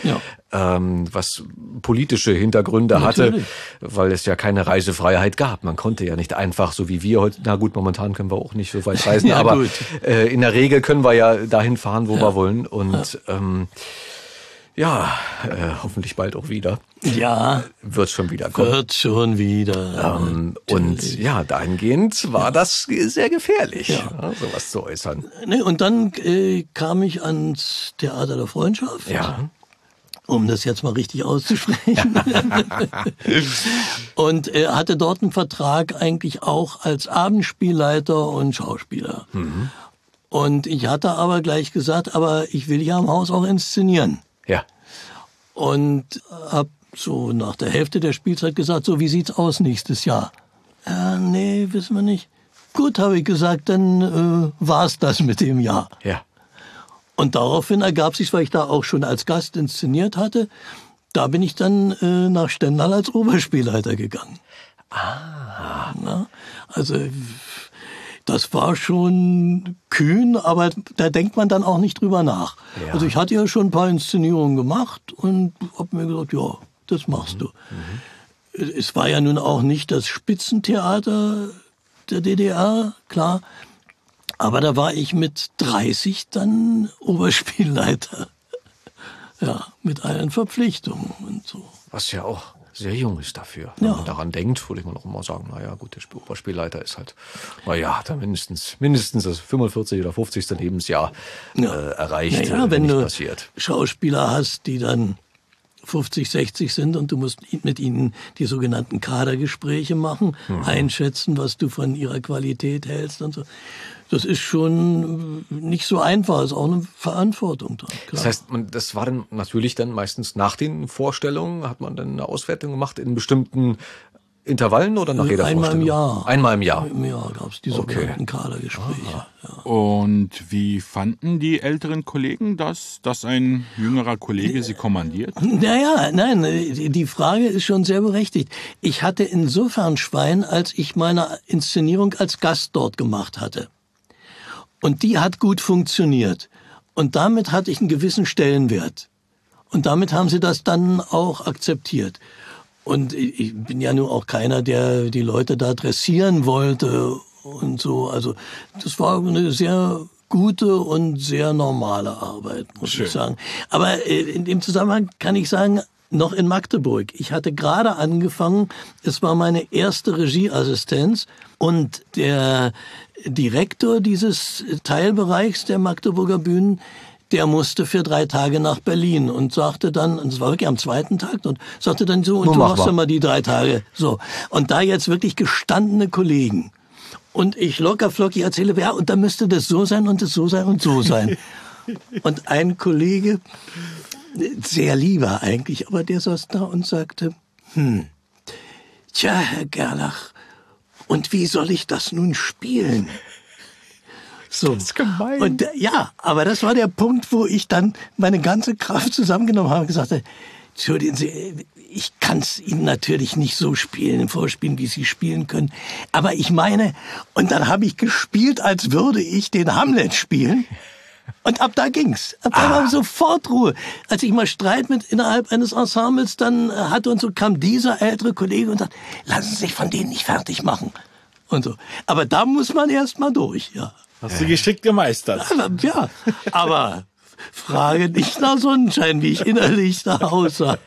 Ja. Ähm, was politische Hintergründe Natürlich. hatte, weil es ja keine Reisefreiheit gab. Man konnte ja nicht einfach, so wie wir heute, na gut, momentan können wir auch nicht so weit reisen, Ja, aber gut. äh, in der Regel können wir ja dahin fahren, wo wir wollen. Und ähm, ja, äh, hoffentlich bald auch wieder. Ja, Wird schon wieder kommen. wird schon wieder. Ähm, und ja, dahingehend war das sehr gefährlich, ja. sowas zu äußern. Ne, und dann äh, kam ich ans Theater der Freundschaft. Ja. Um das jetzt mal richtig auszusprechen. und er hatte dort einen Vertrag eigentlich auch als Abendspielleiter und Schauspieler. Und ich hatte aber gleich gesagt, aber ich will ja am Haus auch inszenieren. Ja. Und hab so nach der Hälfte der Spielzeit gesagt, so wie sieht's aus nächstes Jahr? Ja, nee, wissen wir nicht. Gut, habe ich gesagt, dann äh, war's das mit dem Jahr. Ja. Und daraufhin ergab sich, weil ich da auch schon als Gast inszeniert hatte, da bin ich dann äh, nach Stendal als Oberspielleiter gegangen. Ah. Na, also das war schon kühn, aber da denkt man dann auch nicht drüber nach. Ja. Also ich hatte ja schon ein paar Inszenierungen gemacht und hab mir gesagt, ja, das machst du. Es war ja nun auch nicht das Spitzentheater der DDR, klar. Aber da war ich mit 30 dann Oberspielleiter. Ja, mit allen Verpflichtungen und so. Was ja auch sehr jung ist dafür. Wenn Ja. man daran denkt, würde ich mal noch immer sagen, naja, gut, der Spiel- Oberspielleiter ist halt, naja, hat er mindestens, mindestens das 45 oder 50. Lebensjahr äh, erreicht, Naja, äh, wenn nicht du passiert. Schauspieler hast, die dann 50, 60 sind und du musst mit ihnen die sogenannten Kadergespräche machen, Mhm. einschätzen, was du von ihrer Qualität hältst und so. Das ist schon äh, nicht so einfach, ist auch eine Verantwortung dran. Das heißt, man, das war dann natürlich dann meistens nach den Vorstellungen, hat man dann eine Auswertung gemacht in bestimmten Intervallen oder nach jeder Einmal im? Jahr. Einmal im Jahr. Im Jahr gab es die Okay. sogenannten Kadergespräche. Ja. Und wie fanden die älteren Kollegen das, dass ein jüngerer Kollege sie kommandiert? Naja, nein, die die Frage ist schon sehr berechtigt. Ich hatte insofern Schwein, als ich meine Inszenierung als Gast dort gemacht hatte. Und die hat gut funktioniert. Und damit hatte ich einen gewissen Stellenwert. Und damit haben sie das dann auch akzeptiert. Und ich bin ja nun auch keiner, der die Leute da dressieren wollte und so. Also das war eine sehr gute und sehr normale Arbeit, muss Schön. ich sagen. Aber äh, in dem Zusammenhang kann ich sagen, noch in Magdeburg. Ich hatte gerade angefangen, es war meine erste Regieassistenz und der Direktor dieses Teilbereichs der Magdeburger Bühnen, der musste für drei Tage nach Berlin und sagte dann, und es war wirklich am zweiten Tag, und sagte dann so, und Nun du mach machst mal die drei Tage. So. Und da jetzt wirklich gestandene Kollegen. Und ich locker flockig erzähle, ja, und da müsste das so sein und das so sein und so sein. und ein Kollege, sehr lieber eigentlich, aber der saß da und sagte, hm, tja, Herr Gerlach, und wie soll ich das nun spielen? So. Das ist gemein. Und äh, ja, aber das war der Punkt, wo ich dann meine ganze Kraft zusammengenommen habe und gesagt habe, Entschuldigen Sie, ich kann es Ihnen natürlich nicht so spielen, vorspielen, wie Sie spielen können. Aber ich meine, und dann habe ich gespielt, als würde ich den Hamlet spielen. Und ab da ging's. Ab da war sofort Ruhe. Als ich mal Streit mit innerhalb eines Ensembles dann äh, hatte und so kam dieser ältere Kollege und sagt, lassen Sie sich von denen nicht fertig machen. Und so. Aber da muss man erst mal durch, ja. Hast du geschickt gemeistert. Ja, aber frage nicht nach Sonnenschein, wie ich innerlich da aussah.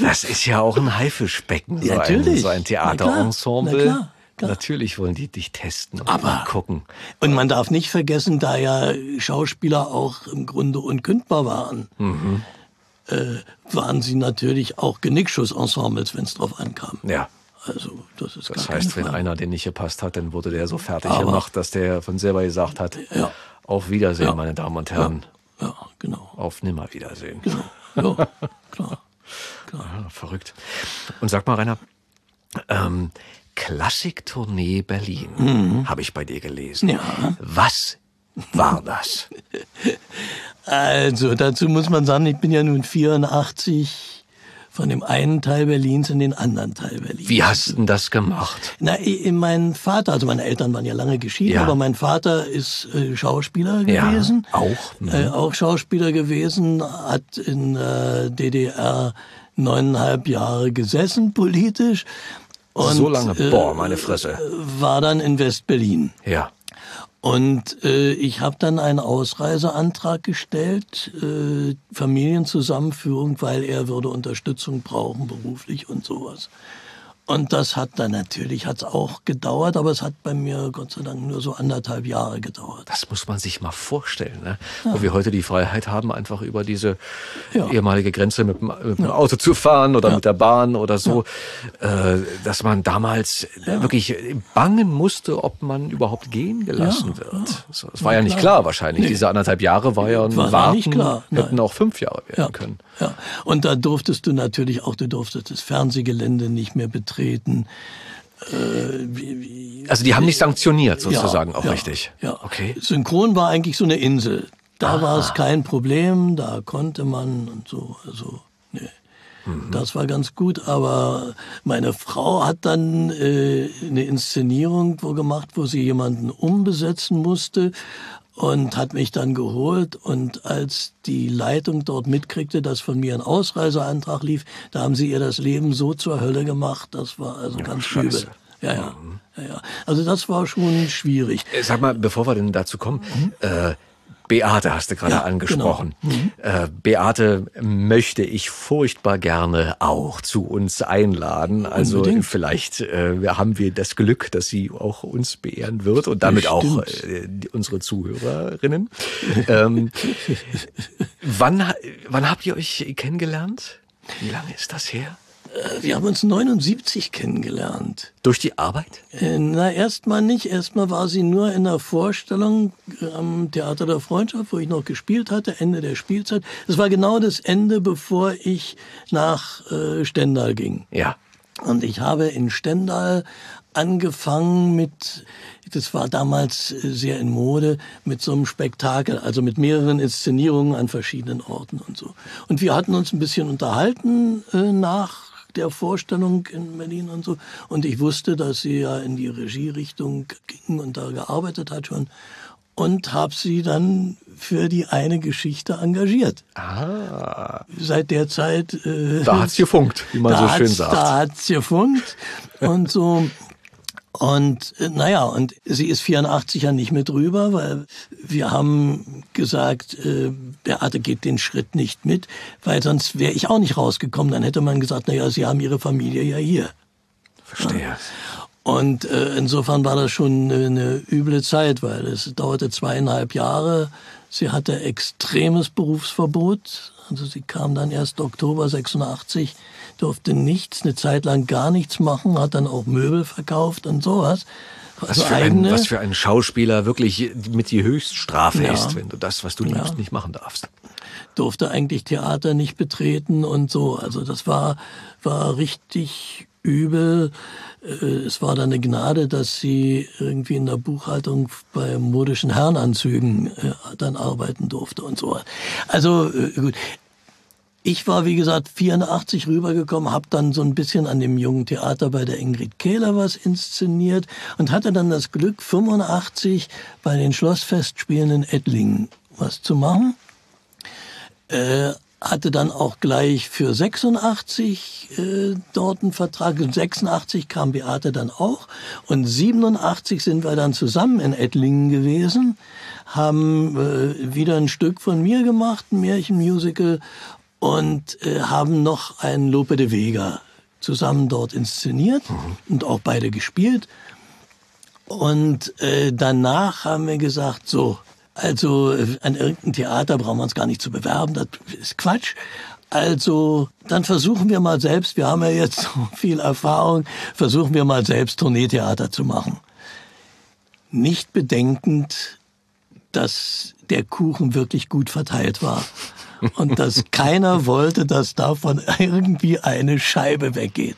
Das ist ja auch ein Haifischbecken, so, ein, natürlich. so ein Na klar. Theaterensemble. Na klar, klar. Natürlich wollen die dich testen und Aber- gucken. Und man darf nicht vergessen, da ja Schauspieler auch im Grunde unkündbar waren, äh, waren sie natürlich auch Genickschussensembles, wenn es drauf ankam. Ja. Also das ist Das heißt, wenn einer den nicht gepasst hat, dann wurde der so fertig Aber- gemacht, dass der von selber gesagt hat, Ja. auf Wiedersehen, Ja. meine Damen und Herren. Ja, genau. Auf Nimmerwiedersehen. Ja, klar. Ah, verrückt. Und sag mal, Rainer, ähm, Klassiktournee Berlin habe ich bei dir gelesen. Ja. Was war das? Also, dazu muss man sagen, ich bin ja nun 84 von dem einen Teil Berlins in den anderen Teil Berlins. Wie hast du denn das gemacht? Na, mein Vater, also meine Eltern waren ja lange geschieden, Ja. aber mein Vater ist äh, Schauspieler Ja, gewesen. auch. Mhm. Äh, auch Schauspieler gewesen, hat in äh, DDR neuneinhalb Jahre gesessen politisch. Und, so lange? äh, Boah, meine Fresse. War dann in West-Berlin. Ja. Und äh, ich habe dann einen Ausreiseantrag gestellt, äh, Familienzusammenführung, weil er würde Unterstützung brauchen, beruflich und sowas. Und das hat dann natürlich, hat's auch gedauert, aber es hat bei mir Gott sei Dank nur so anderthalb Jahre gedauert. Das muss man sich mal vorstellen, ne? wo wir heute die Freiheit haben, einfach über diese Ja. ehemalige Grenze mit dem, mit dem Auto zu fahren oder mit der Bahn oder so, äh, dass man damals wirklich bangen musste, ob man überhaupt gehen gelassen wird. So, Das war ja nicht klar wahrscheinlich. Diese anderthalb Jahre war ja ein War Warten, nicht klar, nein. hätten auch fünf Jahre werden Ja, können. Ja. Und da durftest du natürlich auch, du durftest das Fernsehgelände nicht mehr betreten. Äh, Also die haben nicht sanktioniert sozusagen auch ja, richtig. Ja. Okay. Synchron war eigentlich so eine Insel. Da war es kein Problem, da konnte man und so. Also, nee. Mhm. Das war ganz gut, aber meine Frau hat dann äh, eine Inszenierung wo gemacht, wo sie jemanden umbesetzen musste und hat mich dann geholt und als die Leitung dort mitkriegte, dass von mir ein Ausreiseantrag lief, da haben sie ihr das Leben so zur Hölle gemacht, das war also ganz scheiße. übel. Ja, ja, ja, ja. Also das war schon schwierig. Äh, Sag mal, bevor wir denn dazu kommen, äh, Beate hast du gerade Ja, angesprochen. Äh, Beate möchte ich furchtbar gerne auch zu uns einladen. Also Unbedingt. vielleicht äh, haben wir das Glück, dass sie auch uns beehren wird und damit auch Bestimmt. äh, die, unsere Zuhörerinnen. ähm, wann, wann habt ihr euch kennengelernt? Wie lange ist das her? Wir haben uns 79 kennengelernt. Durch die Arbeit? Äh, Na, erstmal nicht. Erstmal war sie nur in der Vorstellung äh, am Theater der Freundschaft, wo ich noch gespielt hatte, Ende der Spielzeit. Das war genau das Ende, bevor ich nach äh, Stendal ging. Ja. Und ich habe in Stendal angefangen mit, das war damals äh, sehr in Mode, mit so einem Spektakel, also mit mehreren Inszenierungen an verschiedenen Orten und so. Und wir hatten uns ein bisschen unterhalten äh, nach der Vorstellung in Berlin und so. Und ich wusste, dass sie ja in die Regierichtung ging und da gearbeitet hat schon. Und habe sie dann für die eine Geschichte engagiert. Ah, Seit der Zeit äh, da hat's gefunkt, wie man so schön sagt. Da hat's gefunkt und so. Und äh, naja, und sie ist 84 ja nicht mit drüber, weil wir haben gesagt, äh, Beate geht den Schritt nicht mit, weil sonst wäre ich auch nicht rausgekommen. Dann hätte man gesagt, naja, sie haben ihre Familie ja hier. Verstehe. Und äh, insofern war das schon eine, üble Zeit, weil es dauerte zweieinhalb Jahre. Sie hatte extremes Berufsverbot. Also sie kam dann erst Oktober 86, durfte nichts, eine Zeit lang gar nichts machen, hat dann auch Möbel verkauft und sowas. Was Also für, ein, was für ein Schauspieler wirklich mit die Höchststrafe Ja. ist, wenn du das, was du liebst, Ja. nicht machen darfst. durfte eigentlich Theater nicht betreten und so. Also das war, war richtig übel. Äh, Es war dann eine Gnade, dass sie irgendwie in der Buchhaltung bei modischen Herrenanzügen äh, dann arbeiten durfte und so. Also äh, gut. Ich war, wie gesagt, 84 rübergekommen, habe dann so ein bisschen an dem jungen Theater bei der Ingrid Kehler was inszeniert und hatte dann das Glück, 85 bei den Schlossfestspielen in Ettlingen was zu machen äh, hatte dann auch gleich für 86 äh, dort einen Vertrag. Und 86 kam Beate dann auch. Und 87 sind wir dann zusammen in Ettlingen gewesen, haben äh, wieder ein Stück von mir gemacht, ein Märchenmusical, und äh, haben noch ein Lope de Vega zusammen dort inszeniert und auch beide gespielt. Und äh, danach haben wir gesagt, so, also äh, an irgendein Theater brauchen wir uns gar nicht zu bewerben, das ist Quatsch. Also dann versuchen wir mal selbst, wir haben ja jetzt so viel Erfahrung, versuchen wir mal selbst Tourneetheater zu machen. Nicht bedenkend, dass der Kuchen wirklich gut verteilt war. und dass keiner wollte, dass davon irgendwie eine Scheibe weggeht.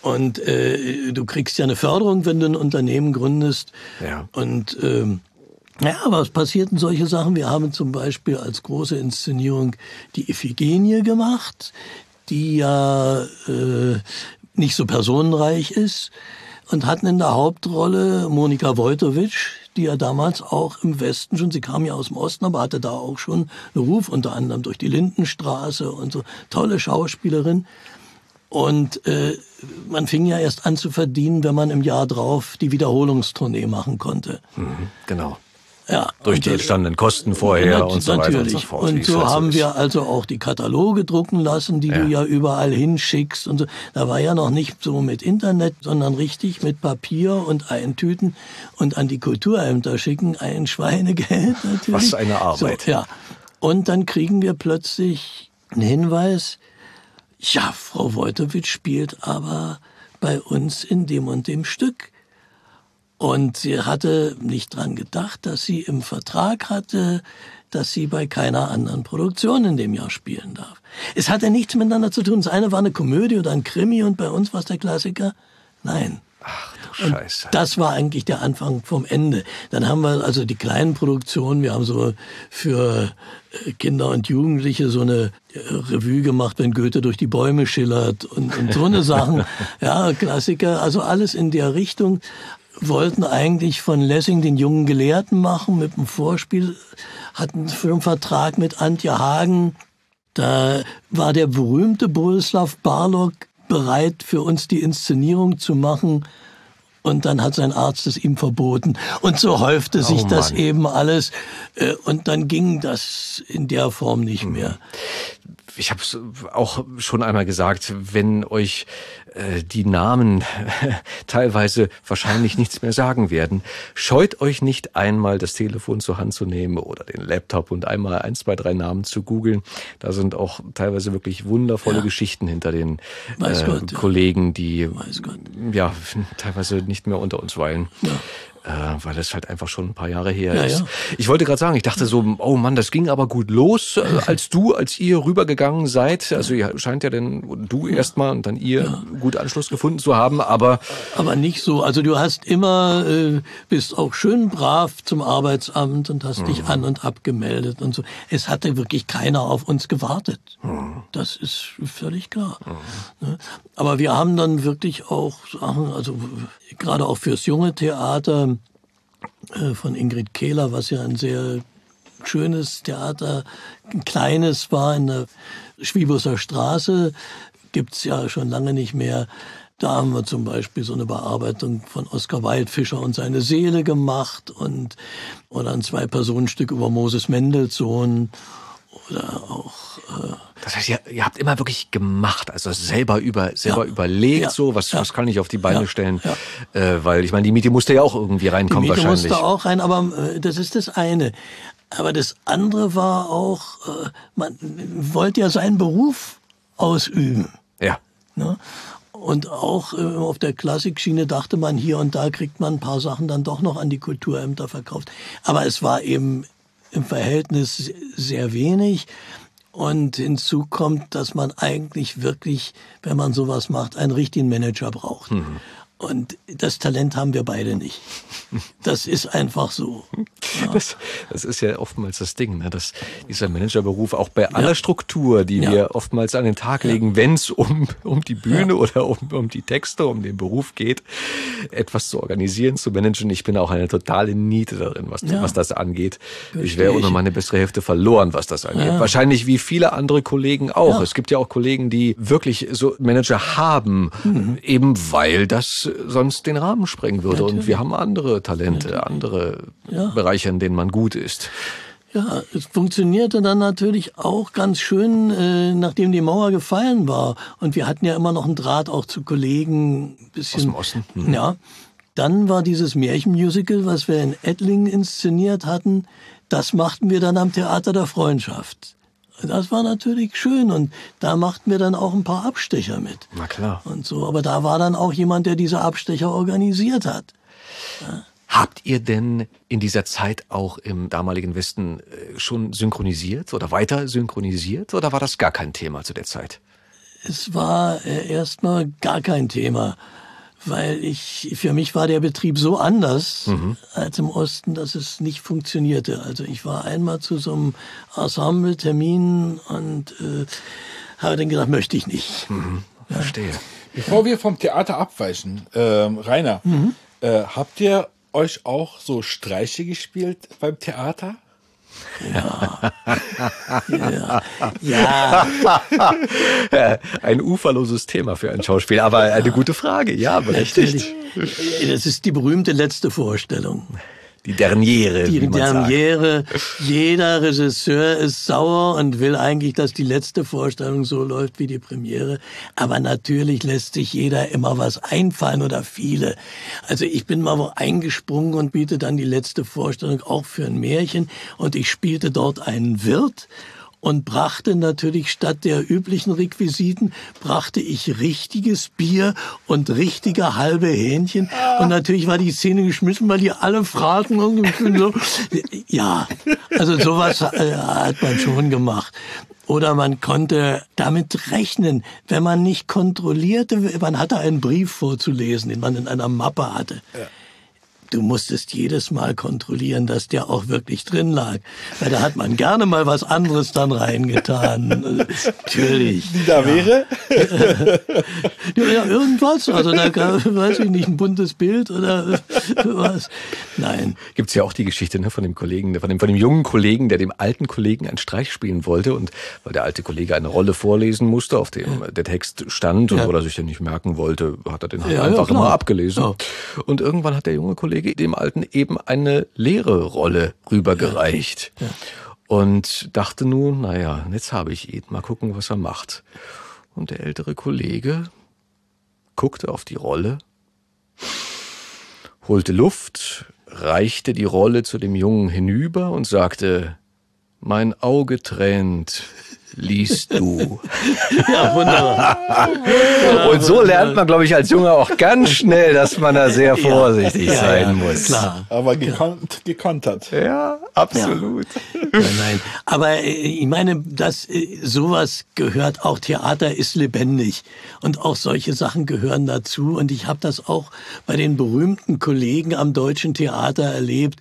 Und äh, du kriegst ja eine Förderung, wenn du ein Unternehmen gründest. Ja. Und ähm, ja, was passierten solche Sachen? Wir haben zum Beispiel als große Inszenierung die Iphigenie gemacht, die ja äh, nicht so personenreich ist und hatten in der Hauptrolle Monika Wojtowicz, die ja damals auch im Westen schon, sie kam ja aus dem Osten, aber hatte da auch schon einen Ruf, unter anderem durch die Lindenstraße und so. Tolle Schauspielerin. Und äh, man fing ja erst an zu verdienen, wenn man im Jahr drauf die Wiederholungstournee machen konnte. Mhm, genau. Ja, Durch die entstandenen Kosten vorher Nat- und so weiter und so fort. Und so haben wir also auch die Kataloge drucken lassen, die du ja überall hinschickst und so. Da war ja noch nicht so mit Internet, sondern richtig mit Papier und Eintüten und an die Kulturämter schicken, ein Schweinegeld natürlich. Was eine Arbeit. So, ja. Und dann kriegen wir plötzlich einen Hinweis, ja, Frau Wojtowicz spielt aber bei uns in dem und dem Stück. Und sie hatte nicht dran gedacht, dass sie im Vertrag hatte, dass sie bei keiner anderen Produktion in dem Jahr spielen darf. Es hatte nichts miteinander zu tun. Das eine war eine Komödie oder ein Krimi und bei uns war es der Klassiker. Nein. Ach du Scheiße. Das war eigentlich der Anfang vom Ende. Dann haben wir also die kleinen Produktionen. Wir haben so für äh, Kinder und Jugendliche so eine äh, Revue gemacht, wenn Goethe durch die Bäume schillert und, und so eine Sachen. Ja, Klassiker. Also alles in der Richtung wollten eigentlich von Lessing den jungen Gelehrten machen mit dem Vorspiel, hatten für einen Vertrag mit Antje Hagen. Da war der berühmte Boleslav Barlog bereit, für uns die Inszenierung zu machen. Und dann hat sein Arzt es ihm verboten. Und so häufte sich Oh das eben alles. äh, Und dann ging das in der Form nicht mehr. Ich habe es auch schon einmal gesagt, wenn euch äh, die Namen teilweise wahrscheinlich nichts mehr sagen werden, scheut euch nicht einmal das Telefon zur Hand zu nehmen oder den Laptop und einmal ein, zwei, drei Namen zu googeln. Da sind auch teilweise wirklich wundervolle Ja. Geschichten hinter den äh, Gott. Kollegen, die ja teilweise nicht mehr unter uns weilen. Ja. Äh, weil das halt einfach schon ein paar Jahre her Ja, ist. ja. Ich wollte gerade sagen, ich dachte so, oh Mann, das ging aber gut los, äh, als du, als ihr rübergegangen seid. Also ihr scheint ja denn, du erstmal und dann ihr gut Anschluss gefunden zu haben, aber Aber nicht so. Also du hast immer, äh, bist auch schön brav zum Arbeitsamt und hast dich an und abgemeldet und so. Es hatte wirklich keiner auf uns gewartet. Das ist völlig klar. Ne? Aber wir haben dann wirklich auch Sachen, also gerade auch fürs junge Theater von Ingrid Kehler, was ja ein sehr schönes Theater, ein kleines war in der Schwiebusser Straße, gibt's ja schon lange nicht mehr. Da haben wir zum Beispiel so eine Bearbeitung von Oskar Waldfischer und seine Seele gemacht und oder ein Zwei-Personen-Stück über Moses Mendelssohn oder auch äh, das heißt, ihr, ihr habt immer wirklich gemacht, also selber über selber Ja. überlegt, Ja. so was, Ja. was kann ich auf die Beine stellen, Äh, weil ich meine, die Miete musste ja auch irgendwie Die reinkommen Miete wahrscheinlich. musste auch rein, aber äh, das ist das eine. Aber das andere war auch, äh, man wollte ja seinen Beruf ausüben. Ja. Ne? Und auch äh, auf der Klassikschiene dachte man, hier und da kriegt man ein paar Sachen dann doch noch an die Kulturämter verkauft. Aber es war eben im Verhältnis sehr wenig. Und hinzu kommt, dass man eigentlich wirklich, wenn man sowas macht, einen richtigen Manager braucht. Und das Talent haben wir beide nicht. Das ist einfach so. Das, das ist ja oftmals das Ding, ne? dass dieser Managerberuf auch bei aller Struktur, die Ja. wir oftmals an den Tag legen, wenn es um, um die Bühne oder um, um die Texte, um den Beruf geht, etwas zu organisieren, zu managen. Ich bin auch eine totale Niete darin, was, Ja. was das angeht. Ich Verstehe wäre ohne ich. meine bessere Hälfte verloren, was das angeht. Ja. Wahrscheinlich wie viele andere Kollegen auch. Ja. Es gibt ja auch Kollegen, die wirklich so Manager haben, Mhm. eben weil das sonst den Rahmen sprengen würde. Und wir haben andere Talente, andere Ja. Bereiche, in denen man gut ist. Ja, es funktionierte dann natürlich auch ganz schön, äh, nachdem die Mauer gefallen war. Und wir hatten ja immer noch einen Draht auch zu Kollegen. ein Bisschen, Aus dem Osten? Mhm. Ja. Dann war dieses Märchenmusical, was wir in Ettlingen inszeniert hatten, das machten wir dann am Theater der Freundschaft. Das war natürlich schön und da machten wir dann auch ein paar Abstecher mit. Na klar. Und so, aber da war dann auch jemand, der diese Abstecher organisiert hat. Habt ihr denn in dieser Zeit auch im damaligen Westen äh, schon synchronisiert oder weiter synchronisiert oder war das gar kein Thema zu der Zeit? Es war äh, erstmal gar kein Thema, weil ich, für mich war der Betrieb so anders mhm. als im Osten, dass es nicht funktionierte. Also ich war einmal zu so einem Ensemble-Termin und äh, habe dann gedacht, möchte ich nicht. Mhm. Verstehe. Bevor wir vom Theater abweichen, ähm, Rainer, mhm. äh, habt ihr euch auch so Streiche gespielt beim Theater? Ja. ja. ja. Ein uferloses Thema für ein Schauspiel, aber eine gute Frage. Ja, berechtigt. Das ist die berühmte letzte Vorstellung. Die Derniere. Die Derniere. Jeder Regisseur ist sauer und will eigentlich, dass die letzte Vorstellung so läuft wie die Premiere. Aber natürlich lässt sich jeder immer was einfallen oder viele. Also ich bin mal wo eingesprungen und biete dann die letzte Vorstellung auch für ein Märchen und ich spielte dort einen Wirt und brachte natürlich statt der üblichen Requisiten, brachte ich richtiges Bier und richtige halbe Hähnchen. Und natürlich war die Szene geschmissen, weil die alle fragten und so. Ja, also sowas äh, hat man schon gemacht. Oder man konnte damit rechnen, wenn man nicht kontrollierte, man hatte einen Brief vorzulesen, den man in einer Mappe hatte. Ja du musstest jedes Mal kontrollieren, dass der auch wirklich drin lag. Weil da hat man gerne mal was anderes dann reingetan. Natürlich. Wie da ja. wäre? ja, irgendwas. Also da gab, weiß ich nicht, ein buntes Bild oder was. Nein. Gibt's ja auch die Geschichte ne, von dem Kollegen, von dem, von dem jungen Kollegen, der dem alten Kollegen einen Streich spielen wollte und weil der alte Kollege eine Rolle vorlesen musste, auf dem der Text stand und ja. oder sich den nicht merken wollte, hat er den halt ja, einfach immer abgelesen. Und irgendwann hat der junge Kollege Kollege dem Alten eben eine leere Rolle rübergereicht. Ja. Ja. Und dachte nun, naja, jetzt habe ich ihn, mal gucken, was er macht. Und der ältere Kollege guckte auf die Rolle, holte Luft, reichte die Rolle zu dem Jungen hinüber und sagte, mein Auge tränt, liest du. ja, wunderbar. Und so lernt man, glaube ich, als Junge auch ganz schnell, dass man da sehr vorsichtig ja, sein ja, muss. Klar. Aber gekonnt, gekontert. Ja, absolut. Nein, nein. Aber äh, ich meine, dass äh, sowas gehört, auch Theater ist lebendig. Und auch solche Sachen gehören dazu. Und ich habe das auch bei den berühmten Kollegen am Deutschen Theater erlebt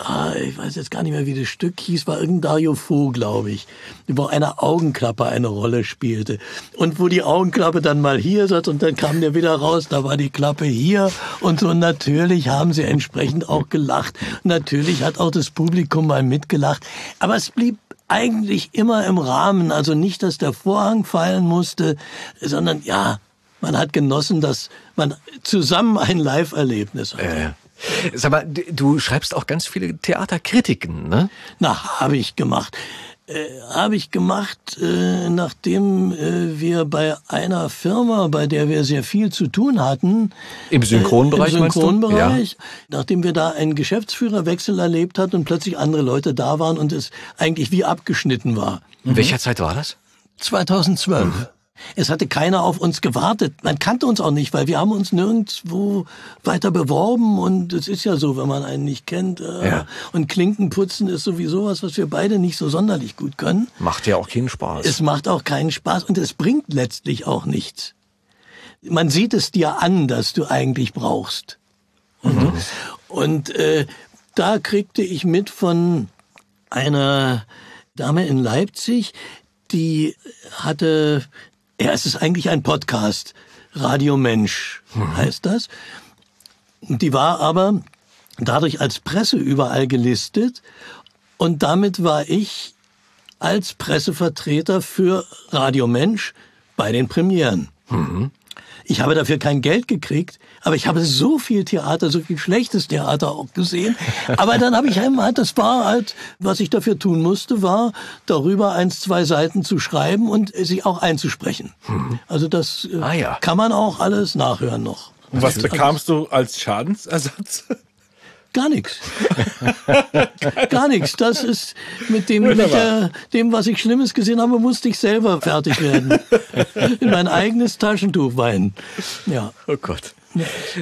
ah, ich weiß jetzt gar nicht mehr, wie das Stück hieß, war irgendein Dario Fo, glaube ich, wo eine Augenklappe eine Rolle spielte. Und wo die Augenklappe dann mal hier saß und dann kam der wieder raus, da war die Klappe hier und so. Natürlich haben sie entsprechend auch gelacht. Natürlich hat auch das Publikum mal mitgelacht. Aber es blieb eigentlich immer im Rahmen. Also nicht, dass der Vorhang fallen musste, sondern ja, man hat genossen, dass man zusammen ein Live-Erlebnis hatte. Äh. Sag mal, du schreibst auch ganz viele Theaterkritiken, ne? Na, habe ich gemacht. Äh, habe ich gemacht, äh, nachdem äh, wir bei einer Firma, bei der wir sehr viel zu tun hatten. Im Synchronbereich, äh, Im Synchronbereich, ja. nachdem wir da einen Geschäftsführerwechsel erlebt hatten und plötzlich andere Leute da waren und es eigentlich wie abgeschnitten war. In welcher Zeit war das? 2012. Mhm. Es hatte keiner auf uns gewartet. Man kannte uns auch nicht, weil wir haben uns nirgendwo weiter beworben und es ist ja so, wenn man einen nicht kennt. Äh, ja. Und Klinkenputzen ist sowieso was, was wir beide nicht so sonderlich gut können. Macht ja auch keinen Spaß. Es macht auch keinen Spaß und es bringt letztlich auch nichts. Man sieht es dir an, dass du eigentlich brauchst. Mhm. Und äh, da kriegte ich mit von einer Dame in Leipzig, die hatte ja, es ist eigentlich ein Podcast. Radio Mensch mhm. heißt das. Die war aber dadurch als Presse überall gelistet und damit war ich als Pressevertreter für Radio Mensch bei den Premieren. Mhm. Ich habe dafür kein Geld gekriegt, aber ich habe so viel Theater, so viel schlechtes Theater auch gesehen. Aber dann habe ich einmal, das war halt, was ich dafür tun musste, war darüber eins, zwei Seiten zu schreiben und sie auch einzusprechen. Mhm. Also das äh, ah, ja. kann man auch alles nachhören noch. Und was bekamst du als Schadensersatz? Gar nichts. Gar nichts. Das ist mit dem, mit der, dem, was ich Schlimmes gesehen habe, musste ich selber fertig werden. In mein eigenes Taschentuch weinen. Ja. Oh Gott.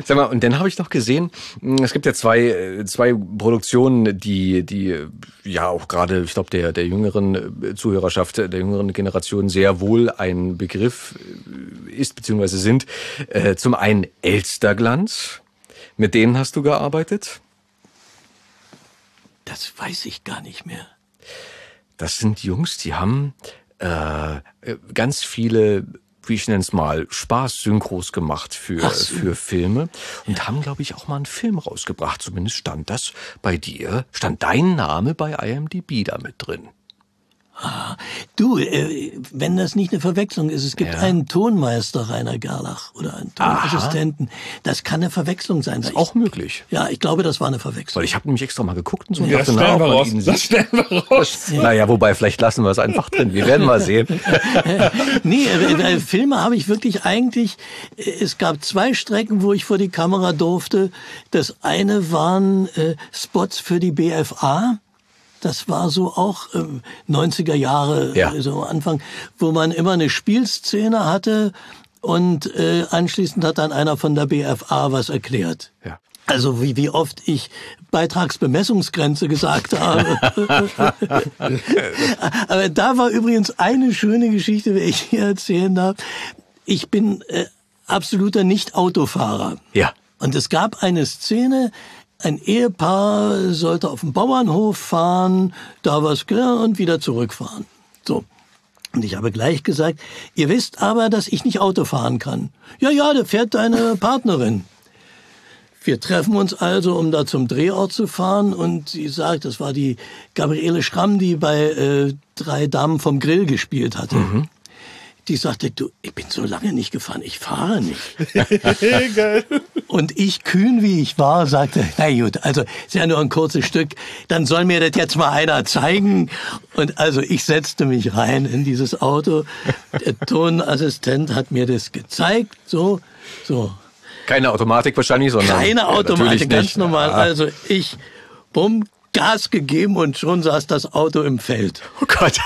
Sag mal, und dann habe ich noch gesehen, mh, es gibt ja zwei, äh, zwei Produktionen, die, die äh, ja auch gerade, ich glaube, der, der jüngeren äh, Zuhörerschaft, der jüngeren Generation sehr wohl ein Begriff äh, ist, beziehungsweise sind. Äh, zum einen Elsterglanz, mit denen hast du gearbeitet. Das weiß ich gar nicht mehr. Das sind Jungs, die haben äh, ganz viele, wie ich nenne es mal, Spaß-Synchros gemacht für, so. für Filme und haben, glaube ich, auch mal einen Film rausgebracht. Zumindest stand das bei dir, stand dein Name bei IMDb damit drin. Du, äh, wenn das nicht eine Verwechslung ist, es gibt Ja. einen Tonmeister Rainer Gerlach oder einen Tonassistenten. Das kann eine Verwechslung sein. weil Auch ich, möglich. ja, ich glaube, das war eine Verwechslung. Weil ich habe nämlich extra mal geguckt und so und Das stellen wir raus. Das stellen wir raus. Naja, wobei, vielleicht lassen wir es einfach drin. Wir werden mal sehen. Nee, äh, äh, Filme habe ich wirklich eigentlich, äh, es gab zwei Strecken, wo ich vor die Kamera durfte. Das eine waren äh, Spots für die BFA. Das war so auch ähm, 90er Jahre, Ja. äh, so am Anfang, wo man immer eine Spielszene hatte und äh, anschließend hat dann einer von der BFA was erklärt. Ja. Also wie, wie oft ich Beitragsbemessungsgrenze gesagt habe. Aber da war übrigens eine schöne Geschichte, die ich hier erzählen darf. Ich bin äh, absoluter Nicht-Autofahrer. Ja. Und es gab eine Szene, ein Ehepaar sollte auf den Bauernhof fahren, da was und wieder zurückfahren. So. Und ich habe gleich gesagt, ihr wisst aber, dass ich nicht Auto fahren kann. Ja, ja, da fährt deine Partnerin. Wir treffen uns also, um da zum Drehort zu fahren. Und sie sagt, das war die Gabriele Schramm, die bei äh, Drei Damen vom Grill gespielt hatte. Die sagte, du, ich bin so lange nicht gefahren, ich fahre nicht. Und ich, kühn wie ich war, sagte, na gut, also ist ja nur ein kurzes Stück, dann soll mir das jetzt mal einer zeigen. Und also ich setzte mich rein in dieses Auto. Der Tonassistent hat mir das gezeigt, so, so. Keine Automatik wahrscheinlich, sondern. Keine Ja, Automatik, natürlich ganz nicht. normal. Also ich, bumm, Gas gegeben und schon saß das Auto im Feld. Oh Gott.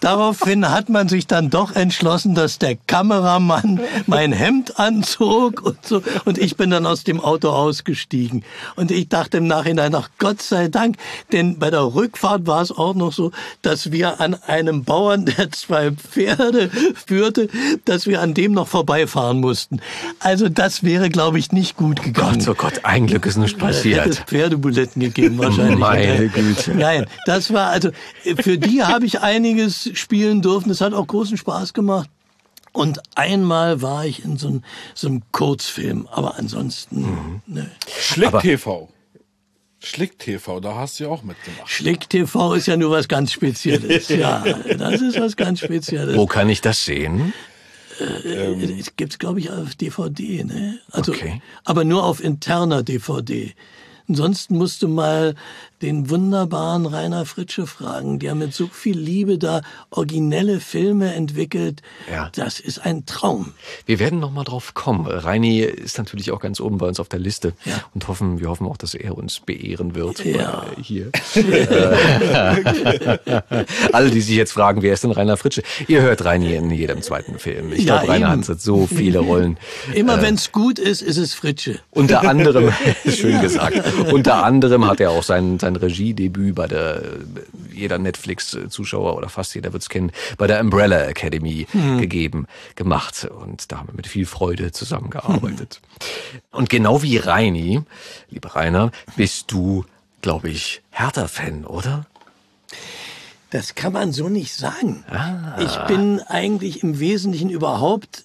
Daraufhin hat man sich dann doch entschlossen, dass der Kameramann mein Hemd anzog und so. Und ich bin dann aus dem Auto ausgestiegen. Und ich dachte im Nachhinein, ach Gott sei Dank, denn bei der Rückfahrt war es auch noch so, dass wir an einem Bauern, der zwei Pferde führte, dass wir an dem noch vorbeifahren mussten. Also das wäre, glaube ich, nicht gut gegangen. Gott, oh Gott, ein Glück ist nicht Hätte es passiert. Pferdebuletten gegeben wahrscheinlich. Meine Güte. Nein, das war also für die habe ich einiges spielen dürfen. Das hat auch großen Spaß gemacht. Und einmal war ich in so, einem- so einem Kurzfilm, aber ansonsten Mhm. ne. Schlick Aber- TV. Schlick TV, da hast du ja auch mitgemacht. Schlick TV ist ja nur was ganz Spezielles. Ja, das ist was ganz Spezielles. Wo kann ich das sehen? Es gibt's glaube ich auf DVD, ne? Also, Okay. aber nur auf interner DVD. Ansonsten musst du mal den wunderbaren Rainer Fritsche fragen, der mit so viel Liebe da originelle Filme entwickelt. Ja. Das ist ein Traum. Wir werden noch mal drauf kommen. Reini ist natürlich auch ganz oben bei uns auf der Liste Ja. und hoffen, wir hoffen auch, dass er uns beehren wird Ja. äh, hier. Alle, die sich jetzt fragen, wer ist denn Rainer Fritsche? Ihr hört Reini in jedem zweiten Film. Ich Ja, glaube, Rainer eben. hat so viele Rollen. Immer wenn's gut ist, ist es Fritsche. Unter anderem, schön gesagt, unter anderem hat er auch sein, sein Regiedebüt bei der, jeder Netflix-Zuschauer oder fast jeder wird's kennen, bei der Umbrella Academy gegeben, gemacht. Und da haben wir mit viel Freude zusammengearbeitet. Und genau wie Reini, lieber Rainer, bist du, glaube ich, Hertha-Fan, oder? Das kann man so nicht sagen. Ah. Ich bin eigentlich im Wesentlichen überhaupt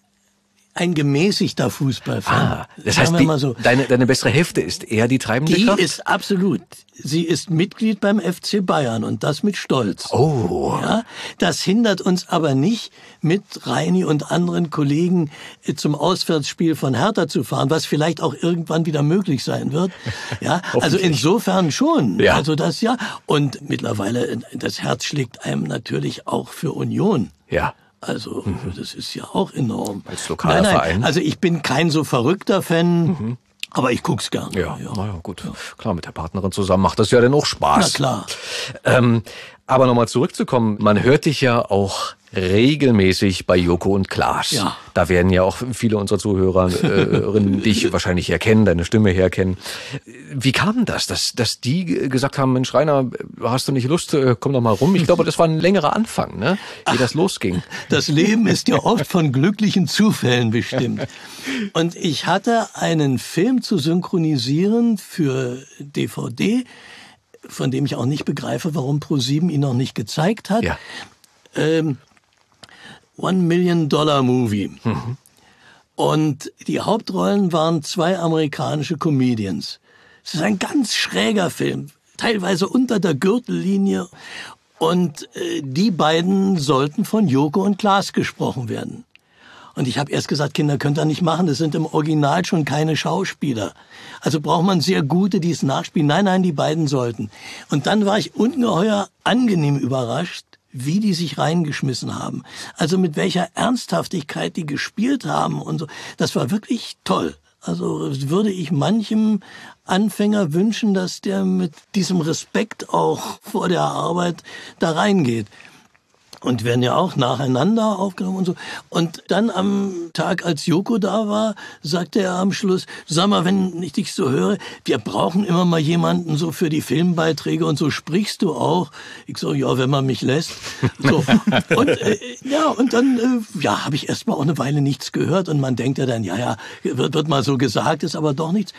ein gemäßigter Fußballfan. Ah, das heißt, die, so. deine, deine bessere Hälfte ist eher die treibende Die Kraft? ist absolut. Sie ist Mitglied beim FC Bayern und das mit Stolz. oh, Ja, das hindert uns aber nicht, mit Reini und anderen Kollegen äh, zum Auswärtsspiel von Hertha zu fahren, was vielleicht auch irgendwann wieder möglich sein wird. Ja, also insofern schon. Ja. Also das ja. Und mittlerweile, äh, das Herz schlägt einem natürlich auch für Union. ja. Also, das ist ja auch enorm. Als lokaler nein, nein, Verein. Also ich bin kein so verrückter Fan, aber ich guck's gern. Ja, naja, gut. Klar, mit der Partnerin zusammen macht das ja dann auch Spaß. Na klar. Ähm, Aber nochmal zurückzukommen, man hört dich ja auch regelmäßig bei Joko und Klaas. Ja. Da werden ja auch viele unserer Zuhörerinnen dich wahrscheinlich erkennen, deine Stimme herkennen. Wie kam das, dass, dass die gesagt haben, Mensch Rainer, hast du nicht Lust, äh, komm doch mal rum? Ich glaube, das war ein längerer Anfang, ne? wie das losging. Das Leben ist ja oft von glücklichen Zufällen bestimmt. Und ich hatte einen Film zu synchronisieren für DVD, von dem ich auch nicht begreife, warum ProSieben ihn noch nicht gezeigt hat. Ja. Ähm, One Million Dollar Movie. Und die Hauptrollen waren zwei amerikanische Comedians. Es ist ein ganz schräger Film, teilweise unter der Gürtellinie. Und äh, die beiden sollten von Joko und Klaas gesprochen werden. Und ich habe erst gesagt, Kinder könnt ihr nicht machen, das sind im Original schon keine Schauspieler. Also braucht man sehr gute, die es nachspielen. Nein, nein, die beiden sollten. Und dann war ich ungeheuer angenehm überrascht, wie die sich reingeschmissen haben. Also mit welcher Ernsthaftigkeit die gespielt haben und so. Das war wirklich toll. Also würde ich manchem Anfänger wünschen, dass der mit diesem Respekt auch vor der Arbeit da reingeht. Und werden ja auch nacheinander aufgenommen und so. Und dann am Tag, als Joko da war, sagte er am Schluss, sag mal, wenn ich dich so höre, wir brauchen immer mal jemanden so für die Filmbeiträge und so sprichst du auch. Ich so, ja, wenn man mich lässt. So. Und äh, ja, und dann äh, ja, habe ich erst mal auch eine Weile nichts gehört und man denkt ja dann, ja, ja, wird, wird mal so gesagt, ist aber doch nichts.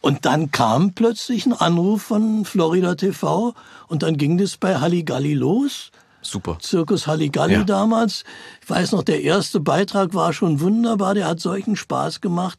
Und dann kam plötzlich ein Anruf von Florida TV und dann ging das bei Halligalli los. Super. Zirkus Halligalli Ja. damals. Ich weiß noch, der erste Beitrag war schon wunderbar, der hat solchen Spaß gemacht.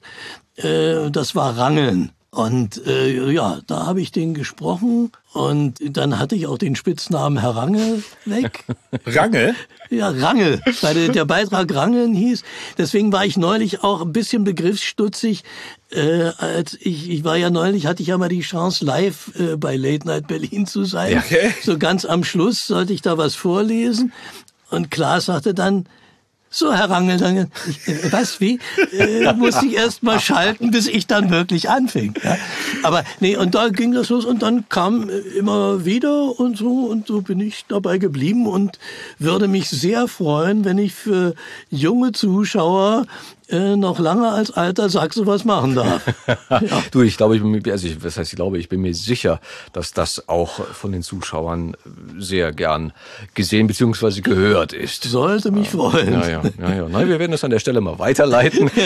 Äh, das war Rangeln. Und äh, ja, da habe ich den gesprochen und dann hatte ich auch den Spitznamen Herr Rangel weg. Range? Ja, Rangel, weil der Beitrag Rangeln hieß. Deswegen war ich neulich auch ein bisschen begriffsstutzig. Äh, als ich, ich war ja neulich, hatte ich ja mal die Chance, live äh, bei Late Night Berlin zu sein. Okay. So ganz am Schluss sollte ich da was vorlesen. Und Klaas sagte dann, so, Herr Rangel, dann, äh, was, wie? Äh, musste ich erst mal schalten, bis ich dann wirklich anfing. Ja? Aber nee, und da ging das los und dann kam äh, immer wieder und so und so bin ich dabei geblieben und würde mich sehr freuen, wenn ich für junge Zuschauer äh, noch lange als alter Sack sowas machen darf. Du, ich glaube, ich bin mir, also ich, was heißt, ich glaube, ich bin mir sicher, dass das auch von den Zuschauern sehr gern gesehen bzw. gehört ist. Sollte mich freuen. Ja, ja, ja, ja. Nein, wir werden das an der Stelle mal weiterleiten.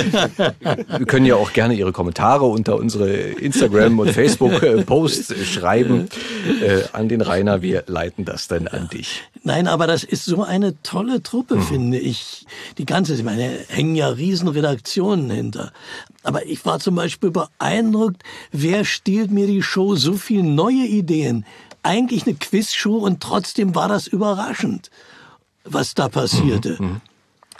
Wir können ja auch gerne Ihre Kommentare unter unsere Instagram- und Facebook-Posts schreiben äh, an den Rainer. Wir leiten das dann an dich. Nein, aber das ist so eine tolle Truppe, finde ich. Die ganze, ich meine, hängen ja riesen Redaktionen hinter. Aber ich war zum Beispiel beeindruckt, wer stiehlt mir die Show so viel neue Ideen? Eigentlich eine Quizshow und trotzdem war das überraschend, was da passierte.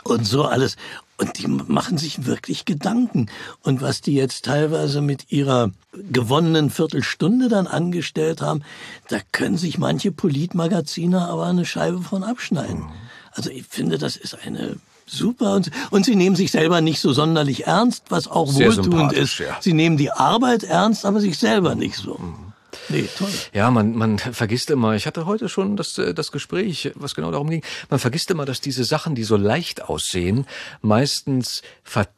Und so alles. Und die machen sich wirklich Gedanken. Und was die jetzt teilweise mit ihrer gewonnenen Viertelstunde dann angestellt haben, da können sich manche Politmagazine aber eine Scheibe von abschneiden. Also ich finde, das ist eine super. Und, und sie nehmen sich selber nicht so sonderlich ernst, was auch Sehr wohltuend ist. ja. Sie nehmen die Arbeit ernst, aber sich selber nicht so. Nee, toll. Ja, man, man vergisst immer, ich hatte heute schon das, äh, das Gespräch, was genau darum ging, man vergisst immer, dass diese Sachen, die so leicht aussehen, meistens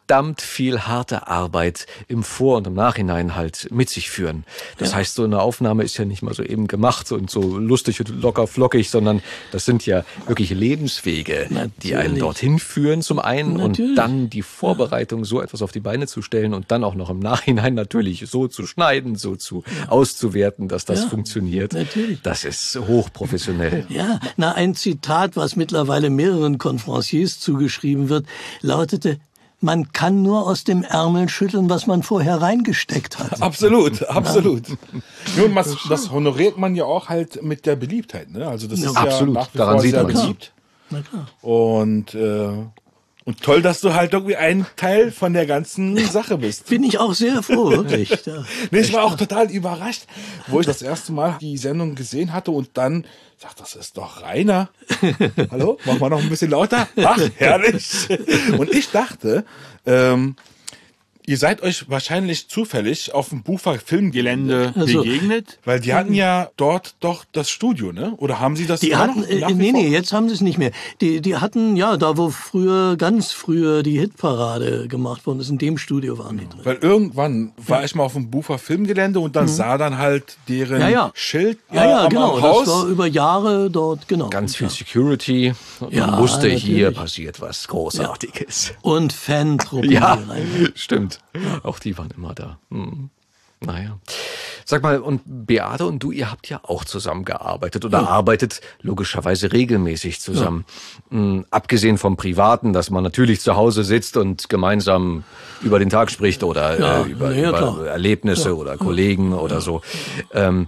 verdammt viel harte Arbeit im Vor- und im Nachhinein halt mit sich führen. Das heißt, so eine Aufnahme ist ja nicht mal so eben gemacht und so lustig und locker flockig, sondern das sind ja wirklich Lebenswege, die einen Natürlich. dorthin führen zum einen und Natürlich. dann die Vorbereitung, so etwas auf die Beine zu stellen und dann auch noch im Nachhinein natürlich so zu schneiden, so zu auszuwerten, dass das Ja, funktioniert. natürlich. Das ist hochprofessionell. Ja, na, ein Zitat, was mittlerweile mehreren Konferenciers zugeschrieben wird, lautete, man kann nur aus dem Ärmel schütteln, was man vorher reingesteckt hat. Absolut, absolut. Nun, was, das honoriert man ja auch halt mit der Beliebtheit. Ne? Also das ist Absolut, ja nach wie daran vor sieht sehr man beliebt. Na klar. Und, äh, und toll, dass du halt irgendwie ein Teil von der ganzen Sache bist. Bin ich auch sehr froh, wirklich. Ja. Nee, ich war auch total überrascht, wo ich das erste Mal die Sendung gesehen hatte und dann sagt, das ist doch Rainer. Hallo, mach mal noch ein bisschen lauter. Ach, herrlich. Und ich dachte, ähm, Ihr seid euch wahrscheinlich zufällig auf dem Bufer Filmgelände Gelände Also- begegnet. Weil die hatten ja dort doch das Studio, ne? Oder haben sie das Die hatten, noch? äh, nee, nee, jetzt haben sie es nicht mehr. Die, die hatten, ja, da wo früher, ganz früher die Hitparade gemacht worden ist, in dem Studio waren die drin. Weil irgendwann war ich mal auf dem Bufer Filmgelände und dann sah dann halt deren Mhm. Ja, ja. Schild Ja, äh, ja, am, genau. am Das Haus. war über Jahre dort, genau. Ganz viel Ja. Security. Und Ja, man wusste, hier natürlich. passiert was Großartiges. Und Fantruppen. Ja, rein- stimmt. Auch die waren immer da. Hm. Naja. Sag mal, und Beate und du, ihr habt ja auch zusammengearbeitet oder arbeitet logischerweise regelmäßig zusammen. Hm, abgesehen vom Privaten, dass man natürlich zu Hause sitzt und gemeinsam über den Tag spricht oder Ja, äh, über, ja, über. Erlebnisse oder Kollegen oder so. Ähm,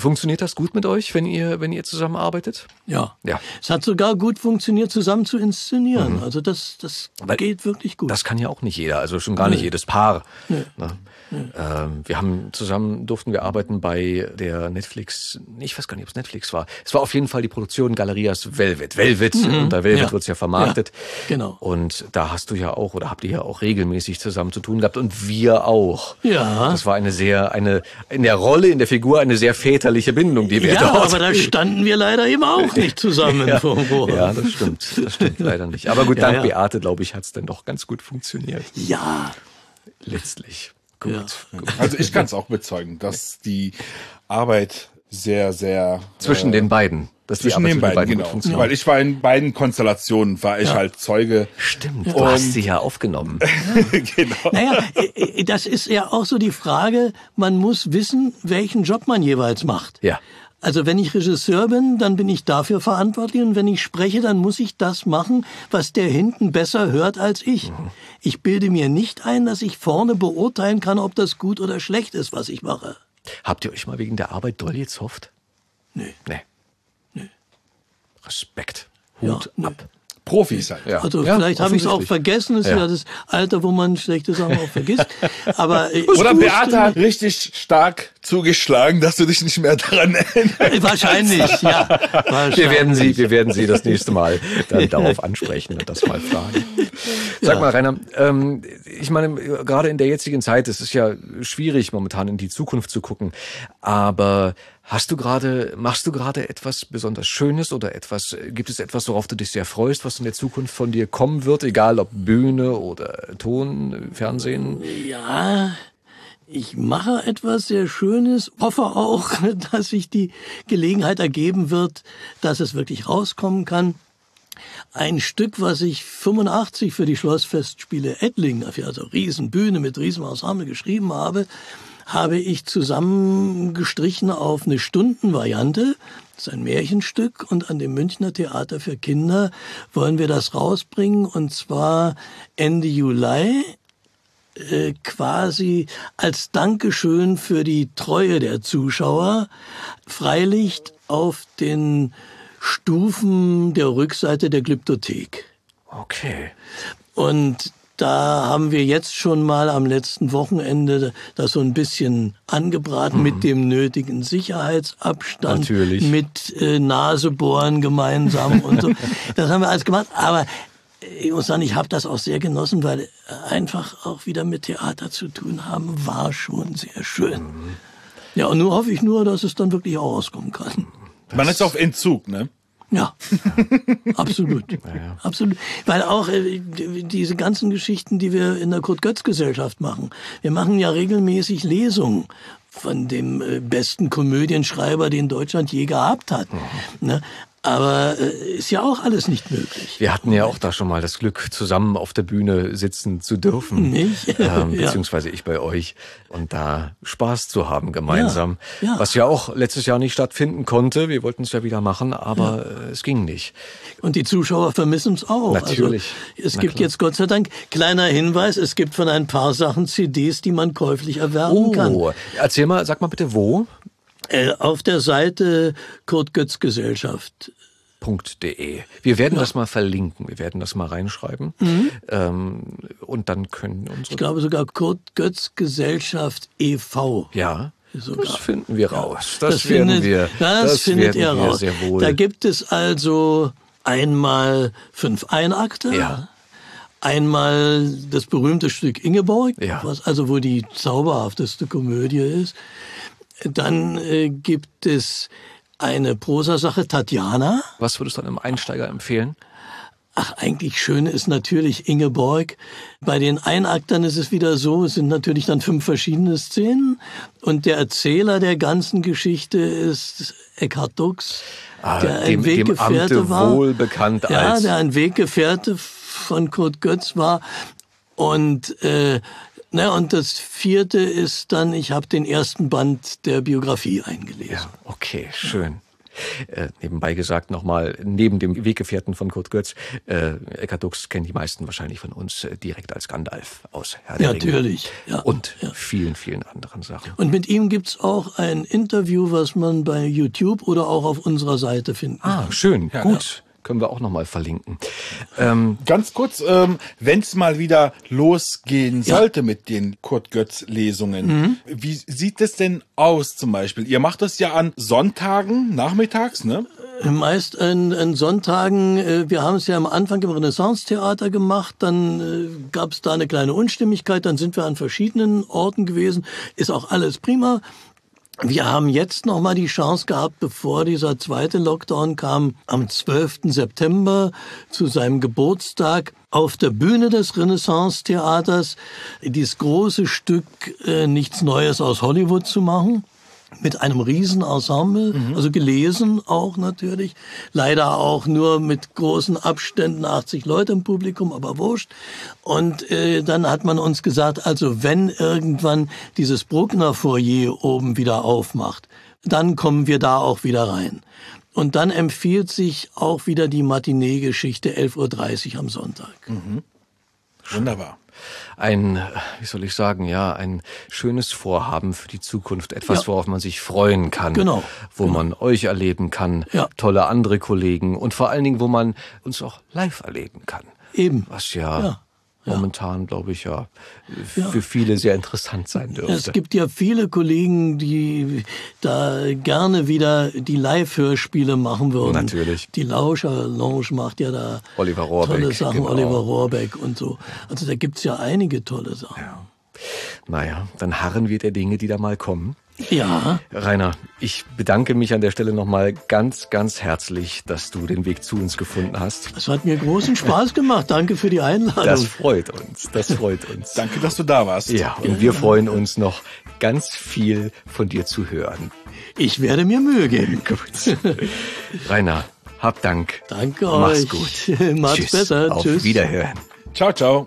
funktioniert das gut mit euch, wenn ihr, wenn ihr zusammenarbeitet? Ja. Ja. Es hat sogar gut funktioniert, zusammen zu inszenieren. Also das, das Weil geht wirklich gut. Das kann ja auch nicht jeder, also schon gar nicht jedes Paar. Ne? Ähm, wir haben zusammen durften wir arbeiten bei der Netflix, ich weiß gar nicht, ob es Netflix war. Es war auf jeden Fall die Produktion Galerias Velvet. Velvet, unter Velvet Ja. wird's ja vermarktet. Ja, genau. Und da hast du ja auch oder habt ihr ja auch regelmäßig zusammen zu tun gehabt und wir auch. Ja. Das war eine sehr, eine in der Rolle, in der Figur eine sehr väterliche Bindung, die wir ja, dort aber da standen wir leider eben auch nicht zusammen ja, ja, das stimmt. Das stimmt leider nicht. Aber gut, Ja, dank ja. Beate, glaube ich, hat's dann doch ganz gut funktioniert. ja. Letztlich. Gut. Ja. gut. Also ich kann es auch bezeugen, dass die Arbeit sehr, sehr Zwischen den beiden. Dass zwischen den beiden, genau. gut funktioniert. Weil ich war in beiden Konstellationen, war ich halt Zeuge. Stimmt, du hast sie ja aufgenommen. genau. Naja, äh, äh, das ist ja auch so die Frage, man muss wissen, welchen Job man jeweils macht. Ja. Also wenn ich Regisseur bin, dann bin ich dafür verantwortlich und wenn ich spreche, dann muss ich das machen, was der hinten besser hört als ich. Ich bilde mir nicht ein, dass ich vorne beurteilen kann, ob das gut oder schlecht ist, was ich mache. Habt ihr euch mal wegen der Arbeit doll gezofft? Nee. Nee. Respekt. Hut Ja, nee. Profis halt. Ja. Also Ja, vielleicht habe ich es auch vergessen, das ist Ja. ja das Alter, wo man schlechte Sachen auch vergisst. Aber äh, Oder Beate hat richtig stark zugeschlagen, dass du dich nicht mehr daran erinnerst. Wahrscheinlich, ja. Wahrscheinlich. Wir werden sie, wir werden sie das nächste Mal dann darauf ansprechen und das mal fragen. Sag mal, Rainer, ähm, ich meine, gerade in der jetzigen Zeit, es ist ja schwierig, momentan in die Zukunft zu gucken. Aber hast du gerade, machst du gerade etwas besonders Schönes oder etwas, gibt es etwas, worauf du dich sehr freust, was in der Zukunft von dir kommen wird, egal ob Bühne oder Ton, Fernsehen? Ja, ich mache etwas sehr Schönes, hoffe auch, dass sich die Gelegenheit ergeben wird, dass es wirklich rauskommen kann. Ein Stück, was ich 85 für die Schlossfestspiele Ettling, also Riesenbühne mit Riesenensemble geschrieben habe, habe ich zusammengestrichen auf eine Stundenvariante. Das ist ein Märchenstück und an dem Münchner Theater für Kinder wollen wir das rausbringen und zwar Ende Juli äh, quasi als Dankeschön für die Treue der Zuschauer Freilicht auf den Stufen der Rückseite der Glyptothek. Okay. Und da haben wir jetzt schon mal am letzten Wochenende das so ein bisschen angebraten mit dem nötigen Sicherheitsabstand, Natürlich. mit äh, Nasebohren gemeinsam und so. Das haben wir alles gemacht. Aber ich muss sagen, ich habe das auch sehr genossen, weil einfach auch wieder mit Theater zu tun haben, war schon sehr schön. Ja, und nur hoffe ich nur, dass es dann wirklich auch rauskommen kann. Man ist auf Entzug, ne? Ja, absolut. Absolut. Weil auch äh, die- diese ganzen Geschichten, die wir in der Kurt-Götz-Gesellschaft machen. Wir machen ja regelmäßig Lesungen von dem äh, besten Komödienschreiber, den Deutschland je gehabt hat. Ne? Aber äh, ist ja auch alles nicht möglich. Wir hatten ja auch da schon mal das Glück, zusammen auf der Bühne sitzen zu dürfen. Nicht? Ähm, Ja. beziehungsweise ich bei euch. Und da Spaß zu haben gemeinsam. Ja, ja. Was ja auch letztes Jahr nicht stattfinden konnte. Wir wollten es ja wieder machen, aber äh, es ging nicht. Und die Zuschauer vermissen es auch. Natürlich. Also, es Na gibt klar. jetzt Gott sei Dank, kleiner Hinweis, es gibt von ein paar Sachen CDs, die man käuflich erwerben kann. Oh, erzähl mal, sag mal bitte wo. Äh, auf der Seite Kurt Götz Gesellschaft. .de. Wir werden das mal verlinken, wir werden das mal reinschreiben ähm, und dann können unsere Ich glaube sogar Kurt Götz Gesellschaft e.V. ja Sogar. das finden wir raus. Das, werden findet, wir. Das, findet werden ihr raus. sehr wohl. Da gibt es also einmal fünf Einakter, Ja. Einmal das berühmte Stück Ingeborg, Ja. was also wohl die zauberhafteste Komödie ist. Dann äh, gibt es eine Prosasache Tatjana. Was würdest du einem Einsteiger empfehlen? Ach, eigentlich schön ist natürlich Ingeborg. Bei den Einaktern ist es wieder so, es sind natürlich dann fünf verschiedene Szenen und der Erzähler der ganzen Geschichte ist Eckhard Dux, Ah, der ein dem, dem Weggefährte Amte war. wohl bekannt Ja, als der ein Weggefährte von Kurt Götz war. Und, äh, ne, und das vierte ist dann, ich habe den ersten Band der Biografie eingelesen. Ja, okay, schön. Äh, nebenbei gesagt nochmal, neben dem Weggefährten von Kurt Götz, äh, Eckhard Dux kennen die meisten wahrscheinlich von uns äh, direkt als Gandalf aus Herr der Ringe. Natürlich, ja. Und vielen, vielen anderen Sachen. Und mit ihm gibt's auch ein Interview, was man bei YouTube oder auch auf unserer Seite finden kann. Ah, schön, gut. Können wir auch nochmal verlinken. Ähm, Ganz kurz, ähm, wenn es mal wieder losgehen sollte mit den Kurt Götz Lesungen, wie sieht es denn aus zum Beispiel? Ihr macht das ja an Sonntagen nachmittags, ne? Meist an, an Sonntagen, äh, wir haben es ja am Anfang im Renaissance-Theater gemacht, dann äh, gab es da eine kleine Unstimmigkeit, dann sind wir an verschiedenen Orten gewesen, ist auch alles prima. Wir haben jetzt noch mal die Chance gehabt, bevor dieser zweite Lockdown kam, am 12. September zu seinem Geburtstag auf der Bühne des Renaissance-Theaters dieses große Stück äh, Nichts Neues aus Hollywood zu machen mit einem Riesenensemble, also gelesen auch natürlich, leider auch nur mit großen Abständen, 80 Leute im Publikum, aber wurscht. Und äh, dann hat man uns gesagt, also wenn irgendwann dieses Bruckner Foyer oben wieder aufmacht, dann kommen wir da auch wieder rein. Und dann empfiehlt sich auch wieder die Matinee-Geschichte 11.30 Uhr am Sonntag. Wunderbar. Ein, wie soll ich sagen, ja, ein schönes Vorhaben für die Zukunft. Etwas, Ja. worauf man sich freuen kann. Genau, Wo man euch erleben kann, Ja. tolle andere Kollegen und vor allen Dingen, wo man uns auch live erleben kann. Eben. Was ja, Ja, momentan, glaube ich, ja, für viele sehr interessant sein dürfte. Es gibt ja viele Kollegen, die da gerne wieder die Live-Hörspiele machen würden. Natürlich. Die Lauscher Lounge macht ja da Oliver Rohrbeck, tolle Sachen, genau. Oliver Rohrbeck und so. Also da gibt's ja einige tolle Sachen. Naja, dann harren wir der Dinge, die da mal kommen. Ja, Rainer, ich bedanke mich an der Stelle nochmal ganz, ganz herzlich, dass du den Weg zu uns gefunden hast. es hat mir großen Spaß gemacht. Danke für die Einladung. Das freut uns, das freut uns. Danke, dass du da warst. Ja, und wir freuen uns noch ganz viel von dir zu hören. Ich werde mir Mühe geben. Gut. Rainer, hab Dank. Danke Mach's euch. gut. Macht's Tschüss. besser. Auf Tschüss. Wiederhören. Ciao, ciao.